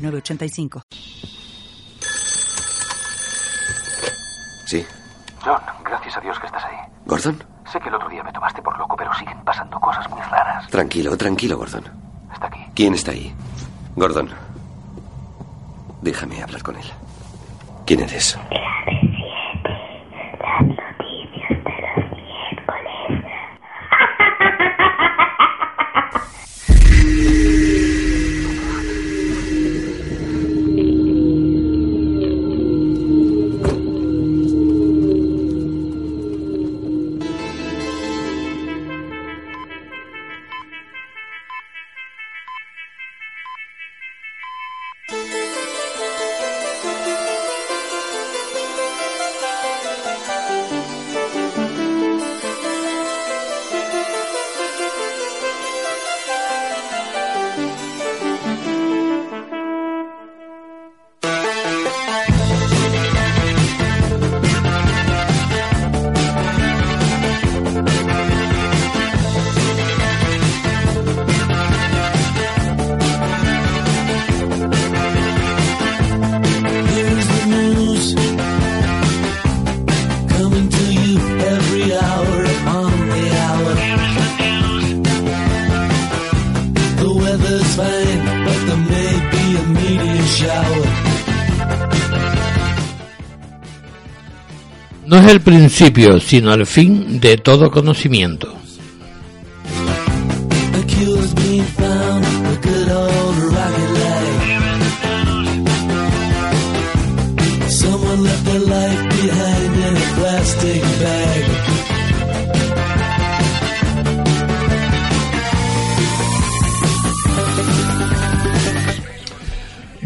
906985. Sí. John, gracias a Dios que estás ahí. ¿Gordon? Sé que el otro día me tomaste por loco, pero siguen pasando cosas muy raras. Tranquilo, tranquilo, Gordon. Está aquí. ¿Quién está ahí? Gordon. Déjame hablar con él. ¿Quién eres? el principio, sino el fin de todo conocimiento.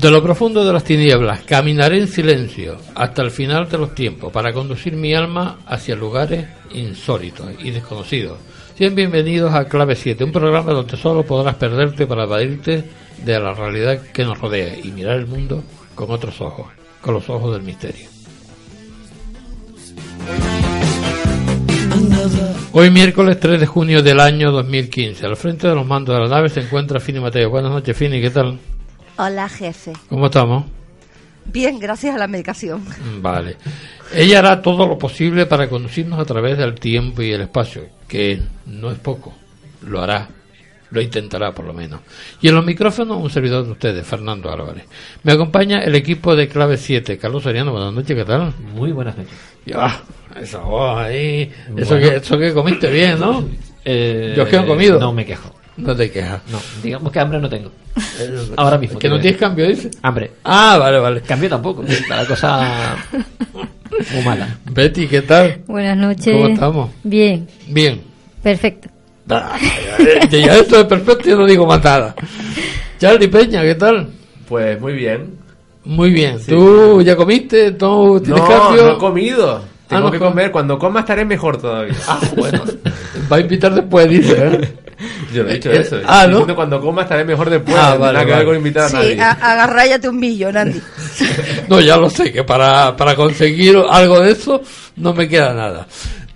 De lo profundo de las tinieblas caminaré en silencio hasta el final de los tiempos para conducir mi alma hacia lugares insólitos y desconocidos. Sean bienvenidos a Clave 7, un programa donde solo podrás perderte para evadirte de la realidad que nos rodea y mirar el mundo con otros ojos, con los ojos del misterio. Hoy miércoles 3 de junio del año 2015, al frente de los mandos de la nave se encuentra Fini Mateo. Buenas noches, Fini, ¿qué tal? Hola, jefe. ¿Cómo estamos? Bien, gracias a la medicación. Vale. Ella hará todo lo posible para conducirnos a través del tiempo y el espacio, que no es poco. Lo hará. Lo intentará, por lo menos. Y en los micrófonos, un servidor de ustedes, Fernando Álvarez. Me acompaña el equipo de Clave 7. Carlos Soriano, buenas noches, ¿qué tal? Muy buenas noches. Ya, esa voz ahí. Eso, que, eso que comiste bien, ¿no? Eh, Yo es que no he comido. No me quejo. No te quejas. No, digamos que hambre no tengo. Ahora mismo. Que no te tienes cambio, dice. Hambre. Ah, vale, vale. Cambio tampoco. Está la cosa muy mala. Betty, ¿qué tal? Buenas noches. ¿Cómo estamos? Bien, Bien. perfecto. Ah, ya, ya, ya esto es perfecto, yo no digo más nada. Charlie Peña, ¿qué tal? Pues muy bien. Muy bien. Sí. ¿Tú ya comiste? ¿Tú tienes No, cambio? no he comido. Tengo no que com- comer. Cuando coma estaré mejor todavía. Ah, bueno. Va a invitar después, dice. ¿eh? Yo no he dicho Eh, eso. ah, ¿no? diciendo cuando coma estaré mejor después. Ah, vale, nada que vale. con invitar a Sí, nadie. agarráyate un millón, Andy. No, ya lo sé, que para, para conseguir algo de eso no me queda nada.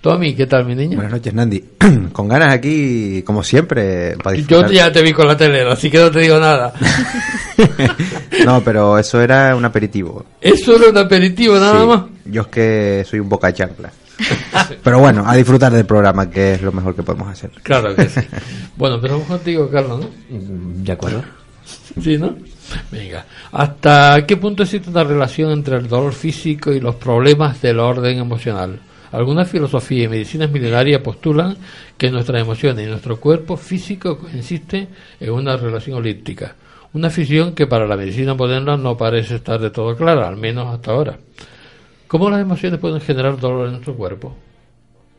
Tommy, ¿qué tal, mi niña? Buenas noches, Nandi. Con ganas aquí, como siempre, para Yo disfrutar. ya te vi con la tele, así que no te digo nada. No, pero eso era un aperitivo. Eso era un aperitivo nada Sí, más. Yo es que soy un boca chancla. Pero bueno, a disfrutar del programa, que es lo mejor que podemos hacer. Claro que sí. Bueno, pero vamos contigo, Carlos, ¿no? De acuerdo. Sí, ¿no? Venga. ¿Hasta qué punto existe una relación entre el dolor físico y los problemas del orden emocional? Algunas filosofías y medicinas milenarias postulan que nuestras emociones y nuestro cuerpo físico consisten en una relación holística. Una fisión que para la medicina moderna no parece estar de todo clara, al menos hasta ahora. ¿Cómo las emociones pueden generar dolor en nuestro cuerpo?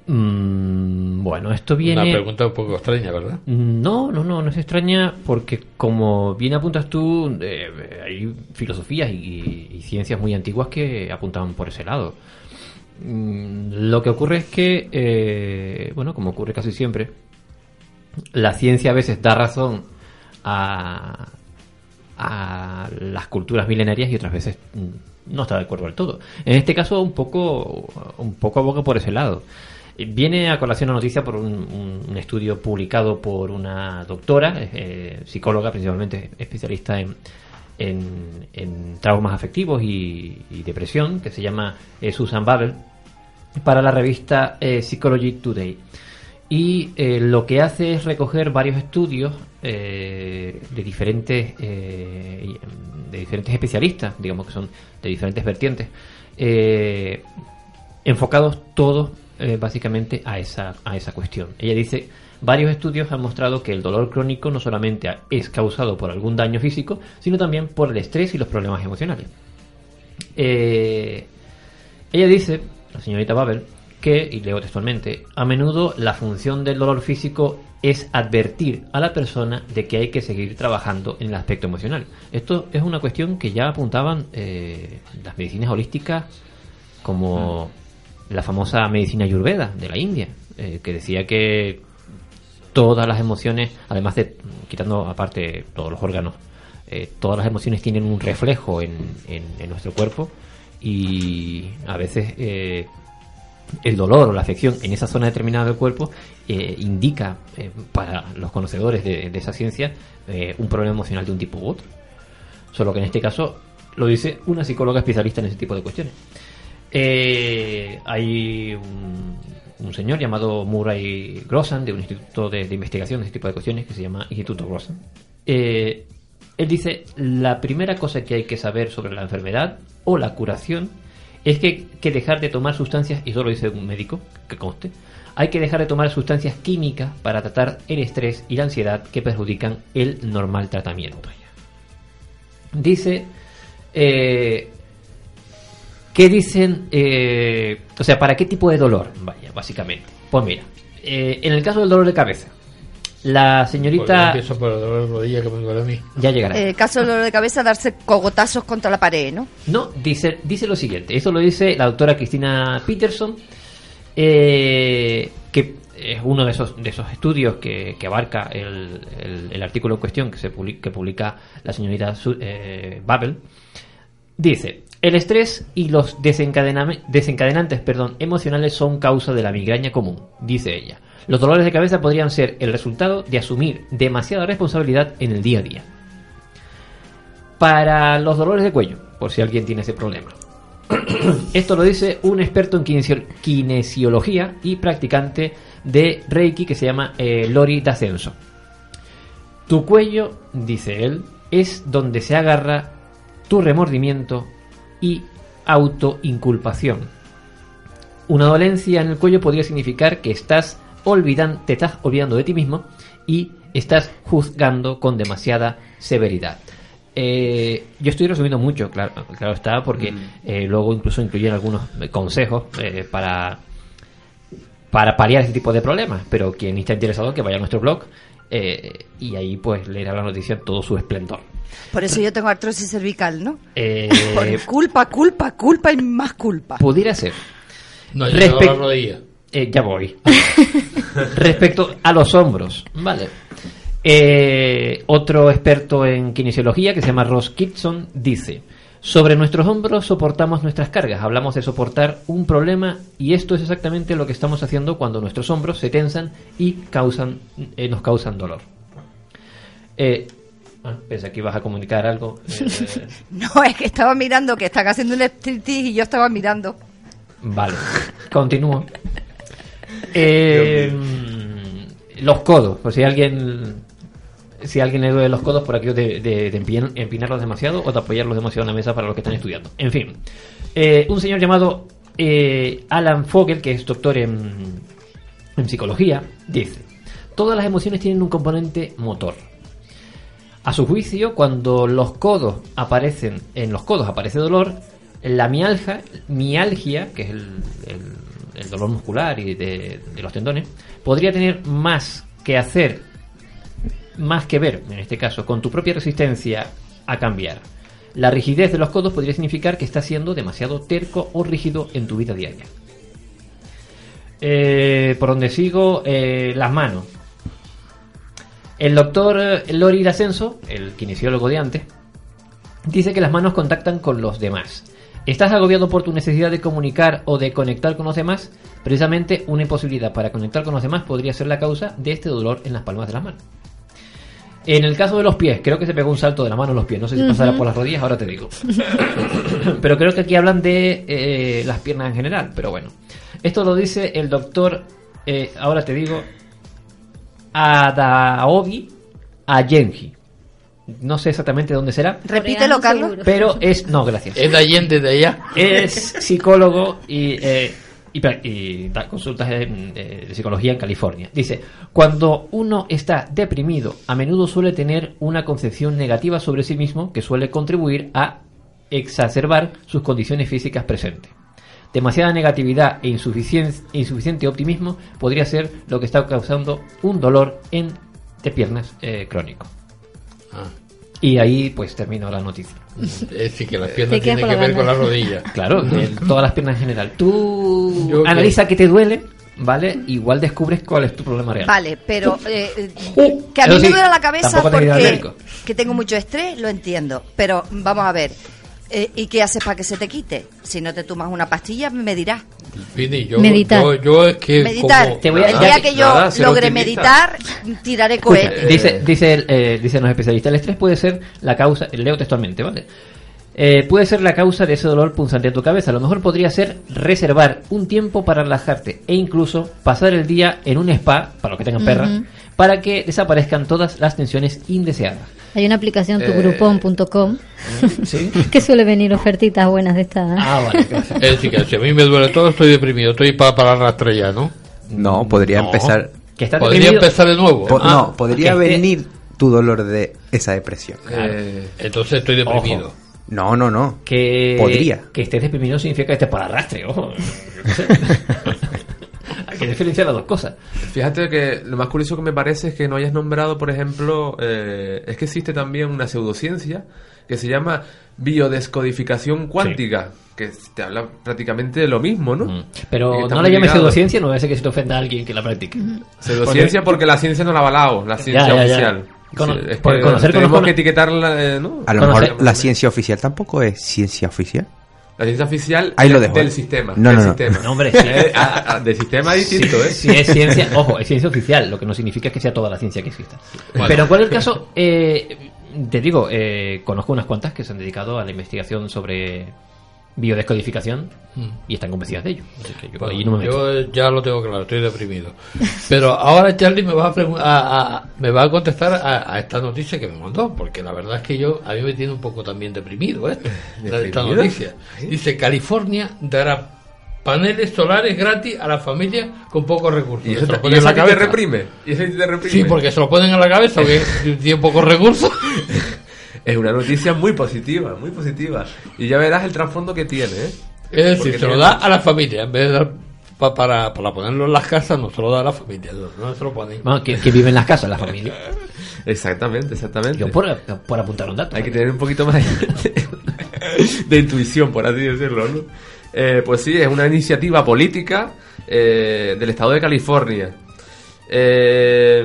Mm, Bueno, esto viene... Una pregunta un poco extraña, ¿verdad? No, no, no, no es extraña porque como bien apuntas tú, eh, hay filosofías y, y ciencias muy antiguas que apuntaban por ese lado. Mm, Lo que ocurre es que, eh, bueno, como ocurre casi siempre, la ciencia a veces da razón a, a las culturas milenarias y otras veces mm, no está de acuerdo del todo. En este caso, un poco, un poco aboga por ese lado. Viene a colación la noticia por un, un- estudio publicado por una doctora, eh, psicóloga principalmente, especialista en, en, en traumas afectivos y, y depresión, que se llama eh, Susan Babel, para la revista eh, Psychology Today. Y eh, lo que hace es recoger varios estudios eh, de diferentes eh, de diferentes especialistas, digamos que son de diferentes vertientes, enfocados todos básicamente a esa, a esa cuestión. Ella dice, varios estudios han mostrado que el dolor crónico no solamente es causado por algún daño físico, sino también por el estrés y los problemas emocionales. Ella dice, la señorita Babel, que, y leo textualmente, a menudo la función del dolor físico es advertir a la persona de que hay que seguir trabajando en el aspecto emocional. Esto es una cuestión que ya apuntaban eh, las medicinas holísticas como la famosa medicina ayurveda de la India, eh, que decía que todas las emociones, además de quitando aparte todos los órganos, eh, todas las emociones tienen un reflejo en, en- en nuestro cuerpo y a veces el dolor o la afección en esa zona determinada del cuerpo eh, indica eh, para los conocedores de, esa ciencia eh, un problema emocional de un tipo u otro. Solo que en este caso lo dice una psicóloga especialista en ese tipo de cuestiones. Hay un, señor llamado Murray Grossan de un instituto de, de investigación de este tipo de cuestiones que se llama Instituto Grossan. Él dice, la primera cosa que hay que saber sobre la enfermedad o la curación es que que dejar de tomar sustancias, y eso lo dice un médico, que conste, hay que dejar de tomar sustancias químicas para tratar el estrés y la ansiedad que perjudican el normal tratamiento. Dice, eh, ¿qué dicen? eh, o sea, ¿para qué tipo de dolor? Vaya, básicamente. Pues mira, eh, en el caso del dolor de cabeza, la señorita... empiezo por el dolor de rodilla que me duele a mí. Ya llegará. Eh, caso del dolor de cabeza, darse cogotazos contra la pared, ¿no? No, dice, dice lo siguiente. Esto lo dice la doctora Cristina Peterson, eh, que es uno de esos, de esos estudios que, que abarca el, el- el artículo en cuestión que, se publica, que publica la señorita eh, Babel. Dice, el estrés y los desencadenantes perdón, emocionales son causa de la migraña común, dice ella. Los dolores de cabeza podrían ser el resultado de asumir demasiada responsabilidad en el día a día. Para los dolores de cuello, por si alguien tiene ese problema. Esto lo dice un experto en kinesio- kinesiología y practicante de Reiki que se llama eh, Lori D'Ascenso. Tu cuello, dice él, es donde se agarra tu remordimiento y autoinculpación. Una dolencia en el cuello podría significar que estás olvidando, te estás olvidando de ti mismo y estás juzgando con demasiada severidad. Eh, yo estoy resumiendo mucho, claro, claro está, porque eh, luego incluso incluyen algunos eh, consejos eh, para para paliar ese tipo de problemas. Pero quien esté interesado que vaya a nuestro blog eh, y ahí pues leerá la noticia en todo su esplendor. Por eso yo tengo artrosis cervical, ¿no? Eh, Por culpa, culpa, culpa y más culpa. pudiera ser. No, yo tengo la rodilla. Eh, ya voy. Respecto a los hombros, vale. Eh, otro experto en kinesiología que se llama Ross Kitson dice: Sobre nuestros hombros soportamos nuestras cargas. Hablamos de soportar un problema y esto es exactamente lo que estamos haciendo cuando nuestros hombros se tensan y causan, eh, nos causan dolor. Eh, ah, pensé que ibas a comunicar algo. No, es que estaba mirando que están haciendo un striptease y yo estaba mirando. Vale, continúo. Eh, los codos, por si alguien si alguien le duele los codos por aquello de, de- de empin- empinarlos demasiado o de apoyarlos demasiado en la mesa para los que están estudiando. En fin, Eh, un señor llamado eh, Alan Fogel, que es doctor en, en psicología, dice, todas las emociones tienen un componente motor. A su juicio, cuando los codos aparecen, en los codos aparece dolor, la mialgia, mialgia, que es el- el dolor muscular y de, los tendones, podría tener más que hacer, más que ver, en este caso, con tu propia resistencia a cambiar. La rigidez de los codos podría significar que estás siendo demasiado terco o rígido en tu vida diaria. Eh, por donde sigo, eh, las manos. El doctor Lori Ascenso, el kinesiólogo de antes, dice que las manos contactan con los demás. ¿Estás agobiado por tu necesidad de comunicar o de conectar con los demás? Precisamente una imposibilidad para conectar con los demás podría ser la causa de este dolor en las palmas de las manos. En el caso de los pies, creo que se pegó un salto de la mano a los pies. No sé si pasará por las rodillas, ahora te digo. pero creo que aquí hablan de eh, las piernas en general. Pero bueno, esto lo dice el doctor, eh, ahora te digo, Adaobi Ayenji. No sé exactamente dónde será, Repítelo, Carlos. pero es. No, gracias. Es de Allende de allá. Es psicólogo y, eh, y, pra- y da consultas de, de- de psicología en California. Dice, cuando uno está deprimido, a menudo suele tener una concepción negativa sobre sí mismo que suele contribuir a exacerbar sus condiciones físicas presentes. Demasiada negatividad e insuficien- insuficiente optimismo podría ser lo que está causando un dolor en de piernas eh, crónico. Ah, Y ahí pues termino la noticia. es decir, que las piernas tienen que la ver con banda. las rodillas. Claro, todas las piernas en general. Tú Yo que- analiza qué te duele, ¿vale? Igual descubres cuál es tu problema real. Vale, pero eh, eh, que a mí me duele la cabeza porque que tengo mucho estrés, lo entiendo. Pero vamos a ver, eh, ¿y qué haces para que se te quite? Si no te tomas una pastilla, me dirás. Vini, yo, Meditar. yo, yo es que Meditar. como- Te voy a- el ya día que- yo nada, logre meditar, tiraré cohetes. dice, dice, el, eh, dicen los especialistas, el estrés puede ser la causa, leo textualmente, ¿vale? Eh, puede ser la causa de ese dolor punzante en tu cabeza. A lo mejor podría ser reservar un tiempo para relajarte e incluso pasar el día en un spa, para los que tengan perras, Ujú. para que desaparezcan todas las tensiones indeseadas. Hay una aplicación, Eh, tugrupón.com, ¿Sí? que suele venir ofertitas buenas de estas. Ah, vale, gracias. Es decir, que si a mí me duele todo, estoy deprimido. Estoy para, para la rastrella, ¿no? No, podría No. empezar. Que está Podría deprimido- empezar de nuevo. po- Ah, no, podría venir tu dolor de esa depresión. Eh, Entonces estoy deprimido. Ojo. No, no, no. que Podría. que estés deprimido significa que estés para arrastre, ojo. Yo qué sé. Hay que diferenciar las dos cosas. Fíjate que lo más curioso que me parece es que no hayas nombrado, por ejemplo, eh, es que existe también una pseudociencia que se llama biodescodificación cuántica, que te habla prácticamente de lo mismo, ¿no? Mm. Pero no la llames pseudociencia, no va a ser que se te ofenda a alguien que la practique. Pseudociencia porque la ciencia no la ha avalado, la ciencia ya, ya. oficial. Cono- Sí, es que conocer tenemos conozco- que etiquetarla, eh, ¿no? A lo Conocer- mejor la ciencia oficial tampoco es ciencia oficial. La ciencia oficial Ahí lo del- dejo, del eh. sistema. No, del no, no. sistema. No, hombre, sí. Del sistema distinto, ¿eh? Si es ciencia, ojo, es ciencia oficial, lo que no significa que sea toda la ciencia que exista. Bueno. Pero en cualquier caso, eh, te digo, eh, conozco unas cuantas que se han dedicado a la investigación sobre biodescodificación y están convencidas de ello. Así que yo Bueno, ahí no me meto. yo ya lo tengo claro, estoy deprimido. Pero ahora Charlie me va a, a- a- me va a contestar a, a esta noticia que me mandó, porque la verdad es que yo a mí me tiene un poco también deprimido, ¿eh? Esta noticia. Dice California dará paneles solares gratis a la familia con pocos recursos. Y Se eso, lo y ponen en eso la a te cabeza. reprime. Y eso a ti te reprime. Sí, porque se lo ponen en la cabeza, porque tiene pocos recursos. Es una noticia muy positiva, muy positiva. Y ya verás el trasfondo que tiene, ¿eh? Es decir, Porque se lo da a la familia, en vez de dar pa- para, para ponerlo en las casas, no se lo da a la familia, no, se lo ponen. Bueno, que, que vive en las casas, la familia. Exactamente, exactamente. Yo por, por apuntar un dato. Hay que tener un poquito más de, de intuición, por así decirlo, ¿no? Eh, pues sí, es una iniciativa política eh, del estado de California. Eh,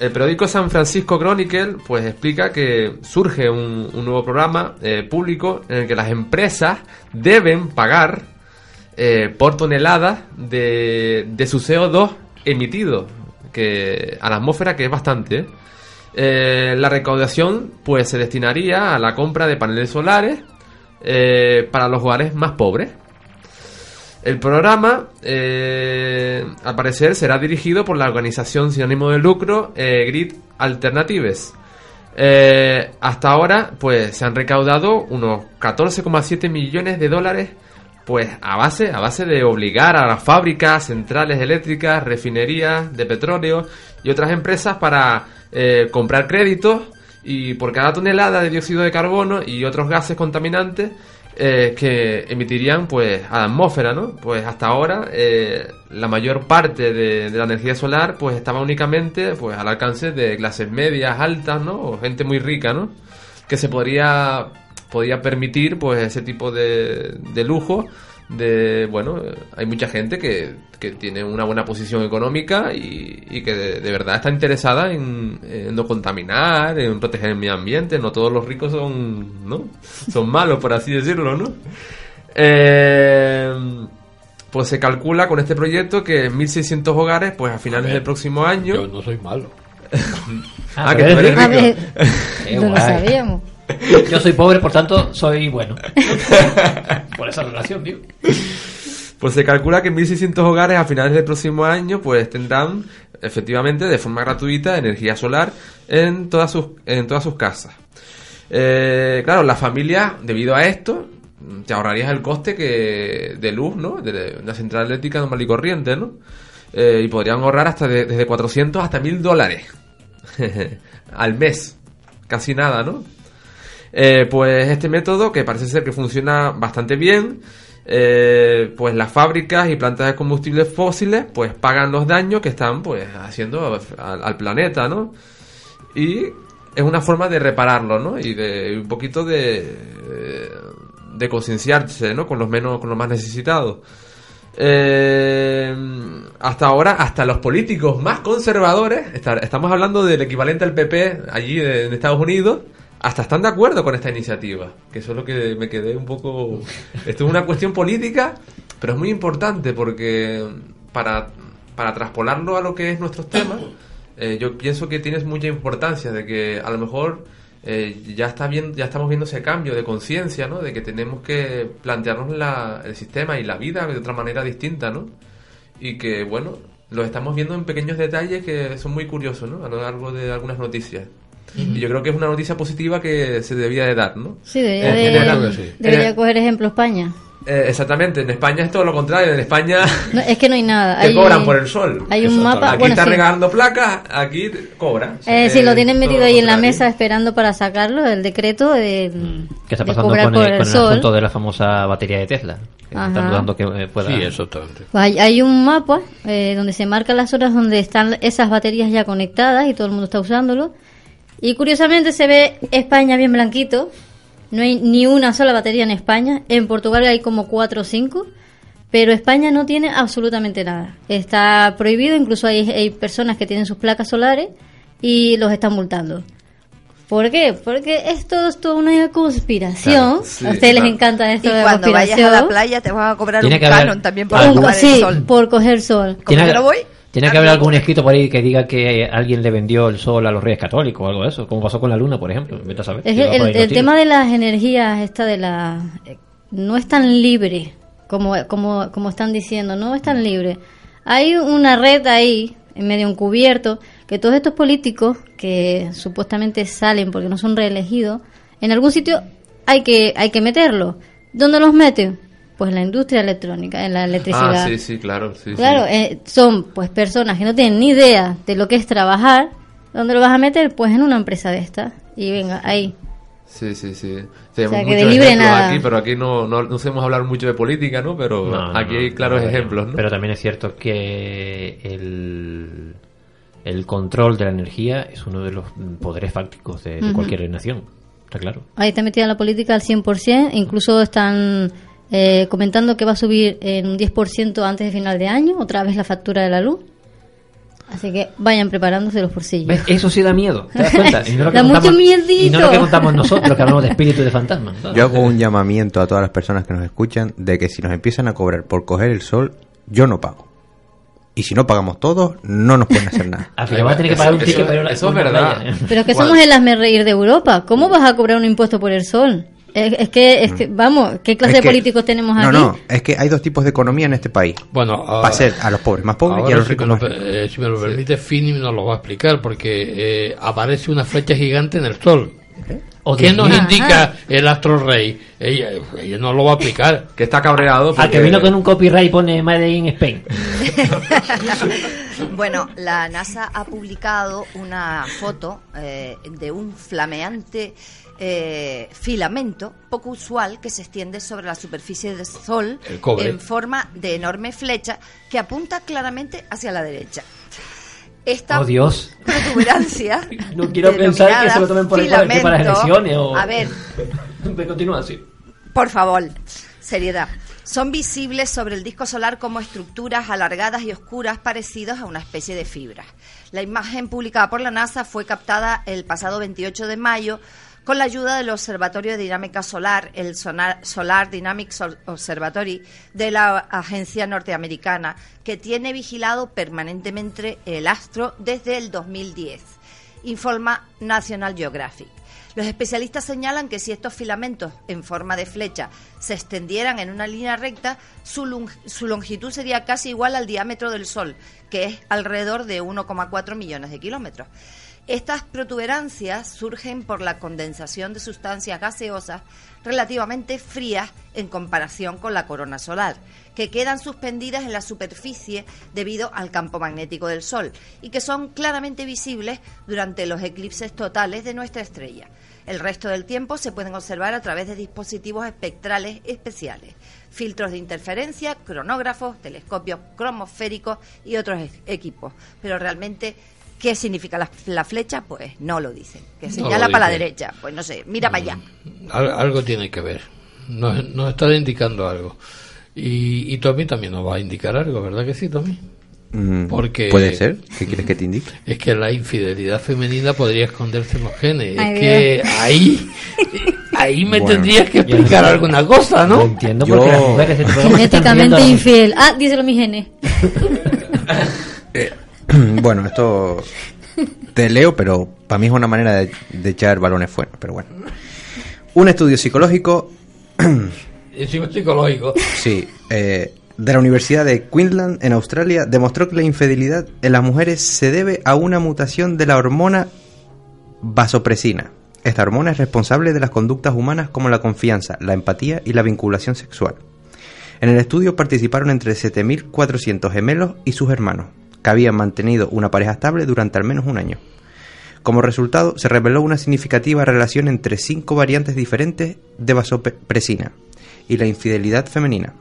el periódico San Francisco Chronicle pues explica que surge un, nuevo programa eh, público en el que las empresas deben pagar eh, por toneladas de, de su CO2 emitido que, a la atmósfera, que es bastante. ¿eh? La recaudación pues se destinaría a la compra de paneles solares para los hogares más pobres. El programa, eh, al parecer, será dirigido por la organización sin ánimo de lucro eh, Grid Alternatives. Eh, hasta ahora, pues se han recaudado unos 14,7 millones de dólares, pues a base, a base de obligar a las fábricas, centrales eléctricas, refinerías de petróleo y otras empresas para comprar créditos y por cada tonelada de dióxido de carbono y otros gases contaminantes eh, que emitirían pues a la atmósfera, ¿no? Pues hasta ahora eh, la mayor parte de, de la energía solar pues estaba únicamente pues al alcance de clases medias, altas, ¿no? O gente muy rica, ¿no? Que se podría podía permitir pues ese tipo de, de lujo de bueno hay mucha gente que, que tiene una buena posición económica y, y que de, de verdad está interesada en, en no contaminar en proteger el medio ambiente no todos los ricos son no son malos por así decirlo no Eh, pues se calcula con este proyecto que 1600 hogares pues a finales ver, del próximo año Yo no soy malo. Ah, que tú eres A rico. ver, Qué no lo sabíamos. Yo soy pobre, por tanto, soy bueno. por esa relación, tío. Pues se calcula que 1.600 hogares a finales del próximo año pues tendrán efectivamente de forma gratuita energía solar en todas sus, en todas sus casas. Eh, claro, las familias, debido a esto, te ahorrarías el coste que de luz, ¿no? De la central eléctrica normal y corriente, ¿no? Eh, y podrían ahorrar hasta de- desde 400 hasta 1.000 dólares al mes. Casi nada, ¿no? Eh, pues este método, que parece ser que funciona bastante bien, eh, pues las fábricas y plantas de combustibles fósiles pues pagan los daños que están pues haciendo al, planeta, ¿no? Y es una forma de repararlo, ¿no? Y de un poquito de, de concienciarse, ¿no? Con los menos, con los más necesitados. Eh, hasta ahora, hasta los políticos más conservadores, estamos hablando del equivalente al PP allí en Estados Unidos, hasta están de acuerdo con esta iniciativa. Que eso es lo que me quedé un poco... Esto es una cuestión política, pero es muy importante porque para, para traspolarlo a lo que es nuestros temas, eh, yo pienso que tienes mucha importancia de que a lo mejor eh, ya está bien, ya estamos viendo ese cambio de conciencia, ¿no? De que tenemos que plantearnos la- el sistema y la vida de otra manera distinta, ¿no? Y que bueno, lo estamos viendo en pequeños detalles que son muy curiosos, ¿no? A lo largo de algunas noticias. Y yo creo que es una noticia positiva que se debía de dar, ¿no? Sí, debería, de- general. sí. debería Eh, coger ejemplo España. eh, exactamente, en España es todo lo contrario, en España No, es que no hay nada. te Hay, cobran por el sol. Hay un mapa. Aquí bueno, está sí. regalando placas, aquí te cobra. Eh, sí, lo tienen metido ahí en la mesa esperando para sacarlo, el decreto de, ¿Qué está de pasando cobrar con, por el, el con el sol. asunto de la famosa batería de Tesla? Están dudando que eh, pueda... Sí, exactamente. Pues hay, hay un mapa eh, donde se marcan las horas donde están esas baterías ya conectadas y todo el mundo está usándolo. Y curiosamente se ve España bien blanquito. No hay ni una sola batería en España. En Portugal hay como cuatro o cinco. Pero España no tiene absolutamente nada. Está prohibido, incluso hay, hay personas que tienen sus placas solares y los están multando. ¿Por qué? Porque esto es toda una conspiración. Claro, sí, a ustedes les encanta esto Y de la cuando vayas a la playa te van a cobrar Tiene un canon también por sí, el sol. por coger sol. Tiene yo que- no voy, Tiene que nadie haber algún escrito por ahí que diga que alguien le vendió el sol a los reyes católicos o algo de eso, como pasó con la luna, por ejemplo. Vete a saber. Es el, tema de las energías, esta de la. eh, No es tan libre como, como, como están diciendo, no es tan libre. Hay una red ahí, en medio encubierto, que todos estos políticos que supuestamente salen porque no son reelegidos, en algún sitio hay que, hay que meterlos. ¿Dónde los meten? Pues en la industria electrónica, en la electricidad. Ah, sí, sí, claro. Sí, Claro, sí. eh, son pues personas que no tienen ni idea de lo que es trabajar. ¿Dónde lo vas a meter? Pues en una empresa de esta. Y venga, ahí. Sí, sí, sí. O Tenemos sea, que muchos de libre ejemplos nada. aquí, pero aquí no, no, no sabemos hablar mucho de política, ¿no? Pero No, aquí no, hay claros no, ejemplos, ¿no? Pero también es cierto que el, el control de la energía es uno de los poderes fácticos de, cualquier nación. Está claro. Ahí está metida la política al 100%. Incluso están eh, comentando que va a subir en un 10% antes de final de año, otra vez la factura de la luz. Así que vayan preparándose los bolsillos. ¿Ves? Eso sí da miedo. ¿Te das cuenta? Y no lo que Da mucho contamos- miedito. Y no lo que contamos nosotros, que hablamos de espíritus y de fantasmas. Yo hago un llamamiento a todas las personas que nos escuchan de que si nos empiezan a cobrar por coger el sol, yo no pago. Y si no pagamos todos, no nos pueden hacer nada. Al final vas a tener que pagar un Eso- ticket eso- para ir a eso es verdad. playa. Pero es que somos el hazme reír de Europa. ¿Cómo vas a cobrar un impuesto por el sol? Es, es que, es que, vamos, ¿qué clase Es de que- políticos tenemos No, aquí? no, es que hay dos tipos de economía en este país. Bueno, Va a ser a los pobres más pobres y a los si, ricos más ricos. eh, si me lo permite, Fini nos lo va a explicar, porque eh, aparece una flecha gigante en el sol. Oh, ¿Qué Dios nos indica el astro rey? Ella, ella no lo va a explicar. Que está cabreado Al porque... que vino con un copyright pone Made in Spain. Bueno, la NASA ha publicado una foto eh, de un flameante eh, filamento poco usual que se extiende sobre la superficie del Sol en forma de enorme flecha que apunta claramente hacia la derecha. Esta Oh, Dios. protuberancia No quiero pensar que se lo tomen por que para las o... A ver, Continúa así. por favor, seriedad. Son visibles sobre el disco solar como estructuras alargadas y oscuras parecidas a una especie de fibra. La imagen publicada por la NASA fue captada el pasado 28 de mayo con la ayuda del Observatorio de Dinámica Solar, el Solar Dynamics Ob- Observatory de la agencia norteamericana, que tiene vigilado permanentemente el astro desde el 2010, informa National Geographic. Los especialistas señalan que si estos filamentos en forma de flecha se extendieran en una línea recta, su, su longitud sería casi igual al diámetro del Sol, que es alrededor de 1,4 millones de kilómetros. Estas protuberancias surgen por la condensación de sustancias gaseosas relativamente frías en comparación con la corona solar, que quedan suspendidas en la superficie debido al campo magnético del Sol y que son claramente visibles durante los eclipses totales de nuestra estrella. El resto del tiempo se pueden observar a través de dispositivos espectrales especiales, filtros de interferencia, cronógrafos, telescopios cromosféricos y otros equipos. Pero realmente, ¿qué significa la, la flecha? Pues no lo dicen. Que No señala para la derecha. Pues no sé, mira para allá. Al- algo tiene que ver. Nos, nos está indicando algo. Y, y Tommy también nos va a indicar algo, ¿verdad que sí, Tommy? Mm, Porque- ¿Puede ser? ¿Qué quieres que te indique? Es que la infidelidad femenina podría esconderse en los genes. Ay, es que ahí, ahí me Bueno. tendrías que explicar alguna cosa, No ¿no? entiendo Yo- por qué las mujeres Genéticamente infiel. Ah, díselo mi genes. bueno, esto te leo, pero para mí es una manera de, de echar balones fuera. Pero bueno. Un estudio psicológico, psicológico. sí, eh, de la Universidad de Queensland en Australia demostró que la infidelidad en las mujeres se debe a una mutación de la hormona vasopresina. Esta hormona es responsable de las conductas humanas como la confianza, la empatía y la vinculación sexual. En el estudio participaron entre 7.400 gemelos y sus hermanos, que habían mantenido una pareja estable durante al menos un año. Como resultado, se reveló una significativa relación entre cinco variantes diferentes de vasopresina y la infidelidad femenina.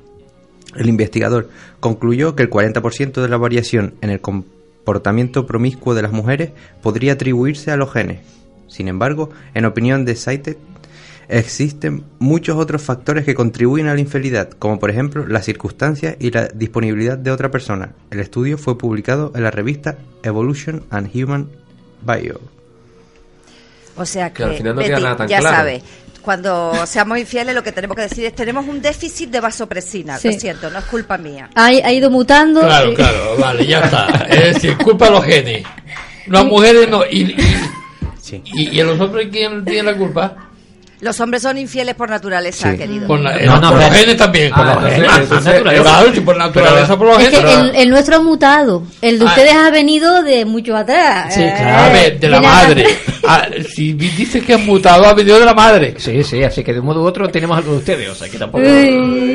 El investigador concluyó que el 40% de la variación en el comportamiento promiscuo de las mujeres podría atribuirse a los genes. Sin embargo, en opinión de Saitek, existen muchos otros factores que contribuyen a la infidelidad, como por ejemplo las circunstancias y la disponibilidad de otra persona. El estudio fue publicado en la revista Evolution and Human Bio. O sea que, Que al final no Betty, queda nada tan ya claro. sabes, cuando seamos infieles lo que tenemos que decir es tenemos un déficit de vasopresina. Sí. Lo siento, no es culpa mía. Ha, ha ido mutando. Claro, claro, vale, ya está. Es decir, culpa de los genes. Las mujeres no. Y, y, Sí. y, y a los hombres, ¿quién tiene la culpa? Los hombres son infieles por naturaleza, Sí. querido. Por, No, no, por los genes también. Ah, por los entonces- genes. entonces- Naturaleza. Por naturaleza, por los Es que genes. el, el nuestro ha mutado. El de Ah. ustedes ha venido de mucho atrás. Sí, Eh, claro. A ver, de la madre. Ah, si dices que has mutado, ha venido de la madre. Sí, sí, así que de un modo u otro tenemos algo de ustedes, o sea que tampoco...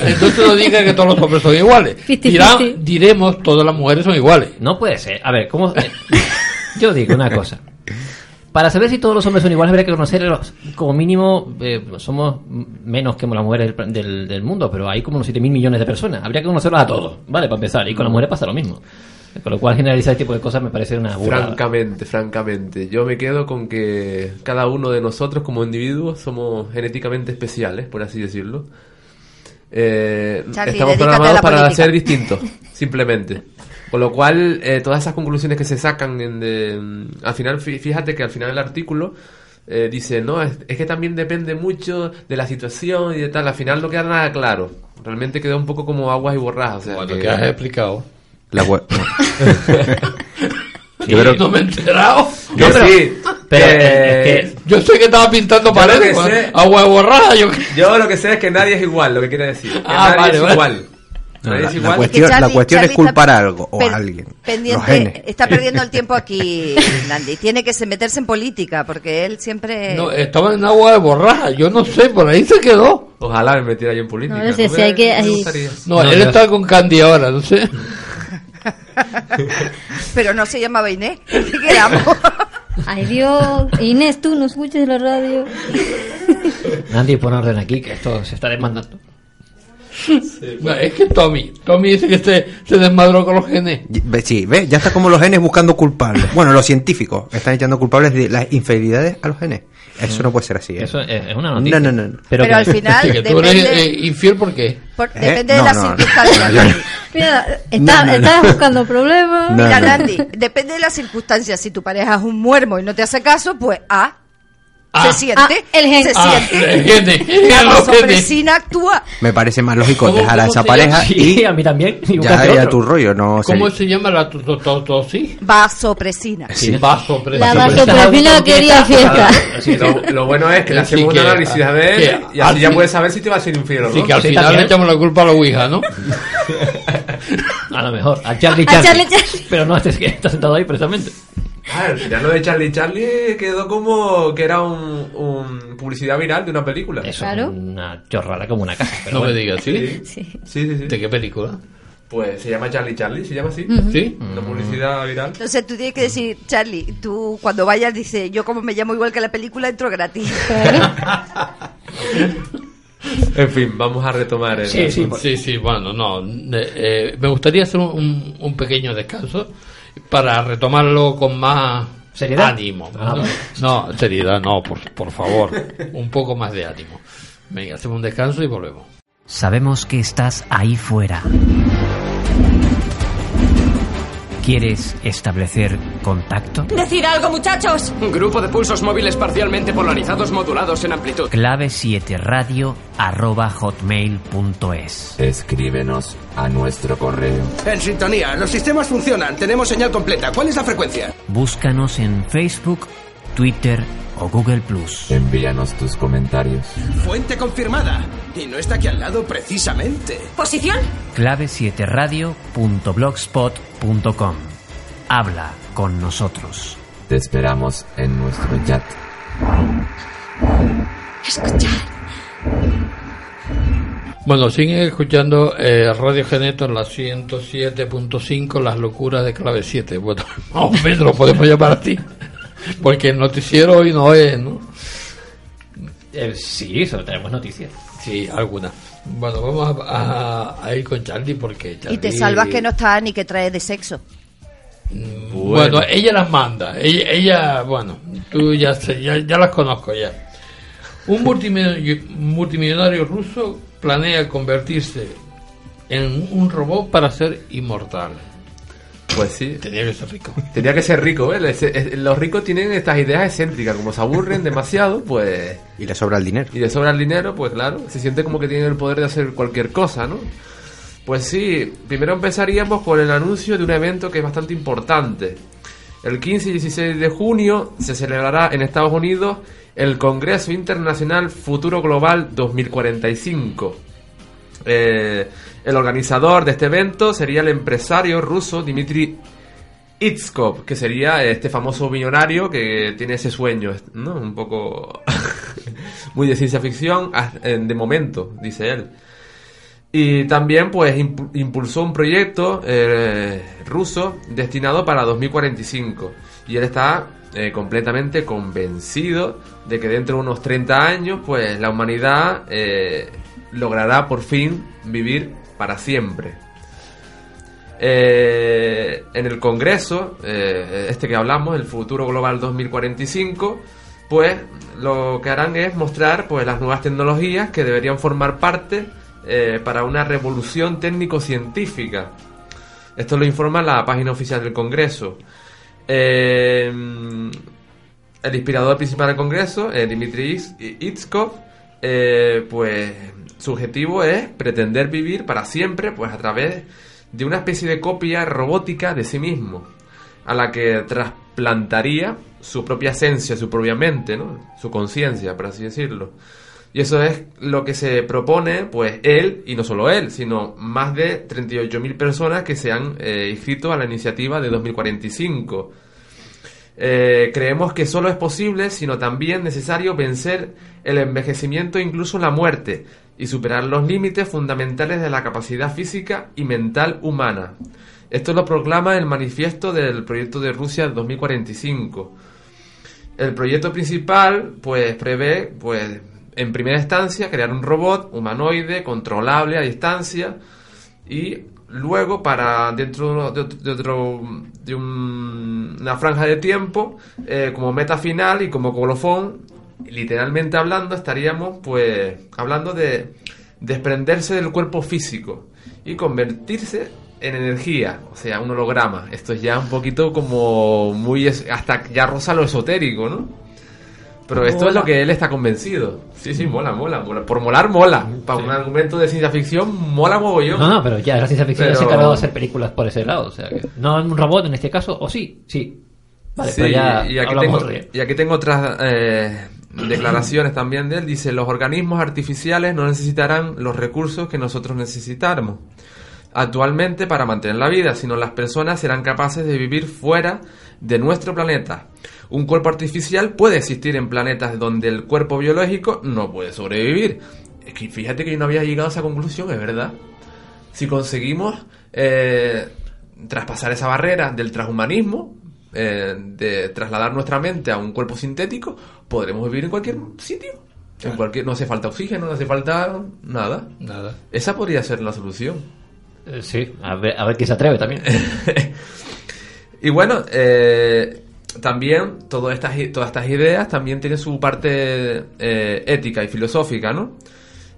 Entonces no digas que todos los hombres son iguales. Dirá- diremos todas las mujeres son iguales. No puede ser. A ver, ¿cómo...? Yo digo una cosa. Para saber si todos los hombres son iguales, habría que conocerlos. Como mínimo, eh, somos menos que las mujeres del, del- mundo, pero hay como unos 7.000 millones de personas. Habría que conocerlos a todos, ¿vale? Para empezar. Y con las mujeres pasa lo mismo. Con lo cual, generalizar este tipo de cosas me parece una burrada. Francamente, francamente, yo me quedo con que cada uno de nosotros como individuos somos genéticamente especiales, por así decirlo. Eh, Charlie, estamos programados para política. ser distintos, simplemente. Con lo cual, eh, todas esas conclusiones que se sacan, en de- al final, fí- fíjate que al final del artículo eh, dice, no, es, es que también depende mucho de la situación y de tal. Al final no queda nada claro. Realmente quedó un poco como aguas y borrajas. O sea, Bueno, que- que has explicado. La web. Yo no me he enterado. No, pero- sí, pero que- es que- Yo sé que estaba pintando Yo paredes con sé- agua de borrada. Yo... Yo lo que sé es que nadie es igual, lo que quiere decir. Que Ah, nadie vale, es vale. igual. No, la, cuestión, Es que la cuestión es culpar a algo o a alguien. Pendiente, está perdiendo el tiempo aquí, Nandi. Tiene que se meterse en política porque él siempre. No, estaba en agua de borraja. Yo no sé, por ahí se quedó. Ojalá me metiera yo en política. No, ese- me- ese hay que-. No, No, él yo- está con Candy ahora, no sé. Pero no se llamaba Inés. ¿Qué quedamos? Ay Dios, Inés, tú no escuches la radio. Nadie pone orden aquí, que esto se está demandando. Es que Tommy, Tommy dice que se, se desmadró con los genes. Sí, ve, ya está como los genes buscando culpables. Bueno, los científicos están echando culpables de las infidelidades a los genes. Eso no puede ser así. ¿eh? Eso es, una noticia. No, no, no. Pero, al final Sí, que tú eres depende, eh, infiel, ¿por qué? por- ¿Eh? depende de yo- Nandi. Mira, está, No, no, no. estás buscando problemas. No, Mira, no. Nandi, depende de las circunstancias. Si tu pareja es un muermo y no te hace caso, pues A. Ah. Se siente. Ah, el gen. Se Ah, siente. el La vasopresina actúa. Me parece más lógico ¿Cómo- dejar a esa pareja Sí, y a mí también. y ya buscarte ir a otro. tu rollo. No ¿Cómo se llama la to- to- to- to- sí? Vasopresina. Sí. Vaso, La preso. vasopresina quería fiesta. Lo, bueno es que le hacemos un análisis a ver y así ya puedes saber si te va a ser infiel o no. Sí, que al final le echamos la culpa a la Ouija, ¿no? A lo mejor, a Charlie A Charlie. Charlie Charlie. Pero no, este es que está sentado ahí precisamente. Ah, al final lo de Charlie Charlie quedó como que era un, un publicidad viral de una película. Eso Claro. una chorrada como una casa. Pero No me bueno. digas, ¿sí? Sí, Sí. sí, sí. sí. ¿De qué película? Pues se llama Charlie Charlie, se llama así. ¿Sí? Una publicidad viral. Entonces tú tienes que decir, Charlie, tú cuando vayas dices, yo como me llamo igual que la película, entro gratis. En fin, vamos a retomar el Sí, sí. Sí, sí, bueno, no. eh, eh, me gustaría hacer un, pequeño descanso para retomarlo con más ¿Seriedad? ánimo. Ah, no, no, seriedad, no, por, por favor. Un poco más de ánimo. Venga, hacemos un descanso y volvemos. Sabemos que estás ahí fuera. ¿Quieres establecer contacto? ¡Decid algo, muchachos! Grupo de pulsos móviles parcialmente polarizados modulados en amplitud. Clave 7 radio arroba hotmail.es. Escríbenos a nuestro correo. En sintonía, los sistemas funcionan. Tenemos señal completa. ¿Cuál es la frecuencia? Búscanos en Facebook, Twitter o Google Plus. Envíanos tus comentarios. Fuente confirmada. Y no está aquí al lado precisamente. ¿Posición? Clave 7 radio.blogspot.com. Habla con nosotros. Te esperamos en nuestro chat. Escuchad. Bueno, siguen escuchando eh, Radio Geneto en la 107.5, Las locuras de clave 7. Bueno, más o menos lo podemos llamar así. Porque el noticiero hoy no es, ¿no? Eh, sí, eso tenemos noticias. Sí, alguna. Bueno, vamos a, a- a ir con Charlie porque Charlie... Y te salvas que no está ni que trae de sexo. Bueno, ella las manda. Ella, ella bueno, tú ya, sé, ya, ya las conozco ya. Un multimillonario, multimillonario ruso planea convertirse en un robot para ser inmortal. Pues sí. Tenía que ser rico. Tenía que ser rico, ¿eh? Es- Los ricos tienen estas ideas excéntricas, como se aburren demasiado, pues... Y le sobra el dinero. Y le sobra el dinero, pues claro, se siente como que tienen el poder de hacer cualquier cosa, ¿no? Pues sí, primero empezaríamos por el anuncio de un evento que es bastante importante. El 15 y 16 de junio se celebrará en Estados Unidos el Congreso Internacional Futuro Global 2045. Eh, el organizador de este evento sería el empresario ruso Dmitry Itskov, que sería este famoso millonario que tiene ese sueño, ¿no? Un poco muy de ciencia ficción, de momento, dice él. Y también pues impu- impulsó un proyecto eh, ruso destinado para 2045. Y él está eh, completamente convencido de que dentro de unos 30 años pues la humanidad eh, logrará por fin vivir para siempre. Eh, en el Congreso, eh, este que hablamos, el Futuro Global 2045, pues lo que harán es mostrar pues las nuevas tecnologías que deberían formar parte eh, para una revolución técnico-científica. Esto lo informa la página oficial del Congreso. El inspirador principal del Congreso, Dmitry Itskov, pues su objetivo es pretender vivir para siempre, pues a través de una especie de copia robótica de sí mismo, a la que trasplantaría su propia esencia, su propia mente, ¿no? su conciencia, por así decirlo. Y eso es lo que se propone, pues él, y no solo él, sino más de 38.000 personas que se han eh, inscrito a la iniciativa de 2045. Eh, creemos que solo es posible, sino también necesario vencer el envejecimiento e incluso la muerte y superar los límites fundamentales de la capacidad física y mental humana. Esto lo proclama el manifiesto del proyecto de Rusia 2045. El proyecto principal, pues, prevé, pues, en primera instancia, crear un robot humanoide, controlable a distancia, y luego, para dentro de, otro- de otro, de un- una franja de tiempo, eh, como meta final y como colofón, literalmente hablando, estaríamos, pues, hablando de desprenderse del cuerpo físico y convertirse en energía, o sea, un holograma. Esto es ya un poquito como muy hasta ya rosa lo esotérico, ¿no? Pero esto es lo que él está convencido. Sí, sí, mola, mola, mola. Por molar, mola. Para un argumento de ciencia ficción, mola mogollón. No, no, pero ya la ciencia ficción ya se ha Pero- encargado de hacer películas por ese lado. O sea, que no un robot en este caso, o sí, sí. Vale, Sí, pero ya y, aquí tengo, y aquí tengo otras eh, declaraciones también de él. Dice, los organismos artificiales no necesitarán los recursos que nosotros necesitamos actualmente para mantener la vida, sino las personas serán capaces de vivir fuera de nuestro planeta. Un cuerpo artificial puede existir en planetas donde el cuerpo biológico no puede sobrevivir. Es que fíjate que yo no había llegado a esa conclusión, es verdad. Si conseguimos eh, traspasar esa barrera del transhumanismo, eh, de trasladar nuestra mente a un cuerpo sintético, podremos vivir en cualquier sitio. En cualquier, no hace falta oxígeno, no hace falta nada. Nada. Esa podría ser la solución. Eh, sí, a ver, a ver quién se atreve también. Y bueno, eh, también todas estas, todas estas ideas también tienen su parte eh, ética y filosófica, ¿no?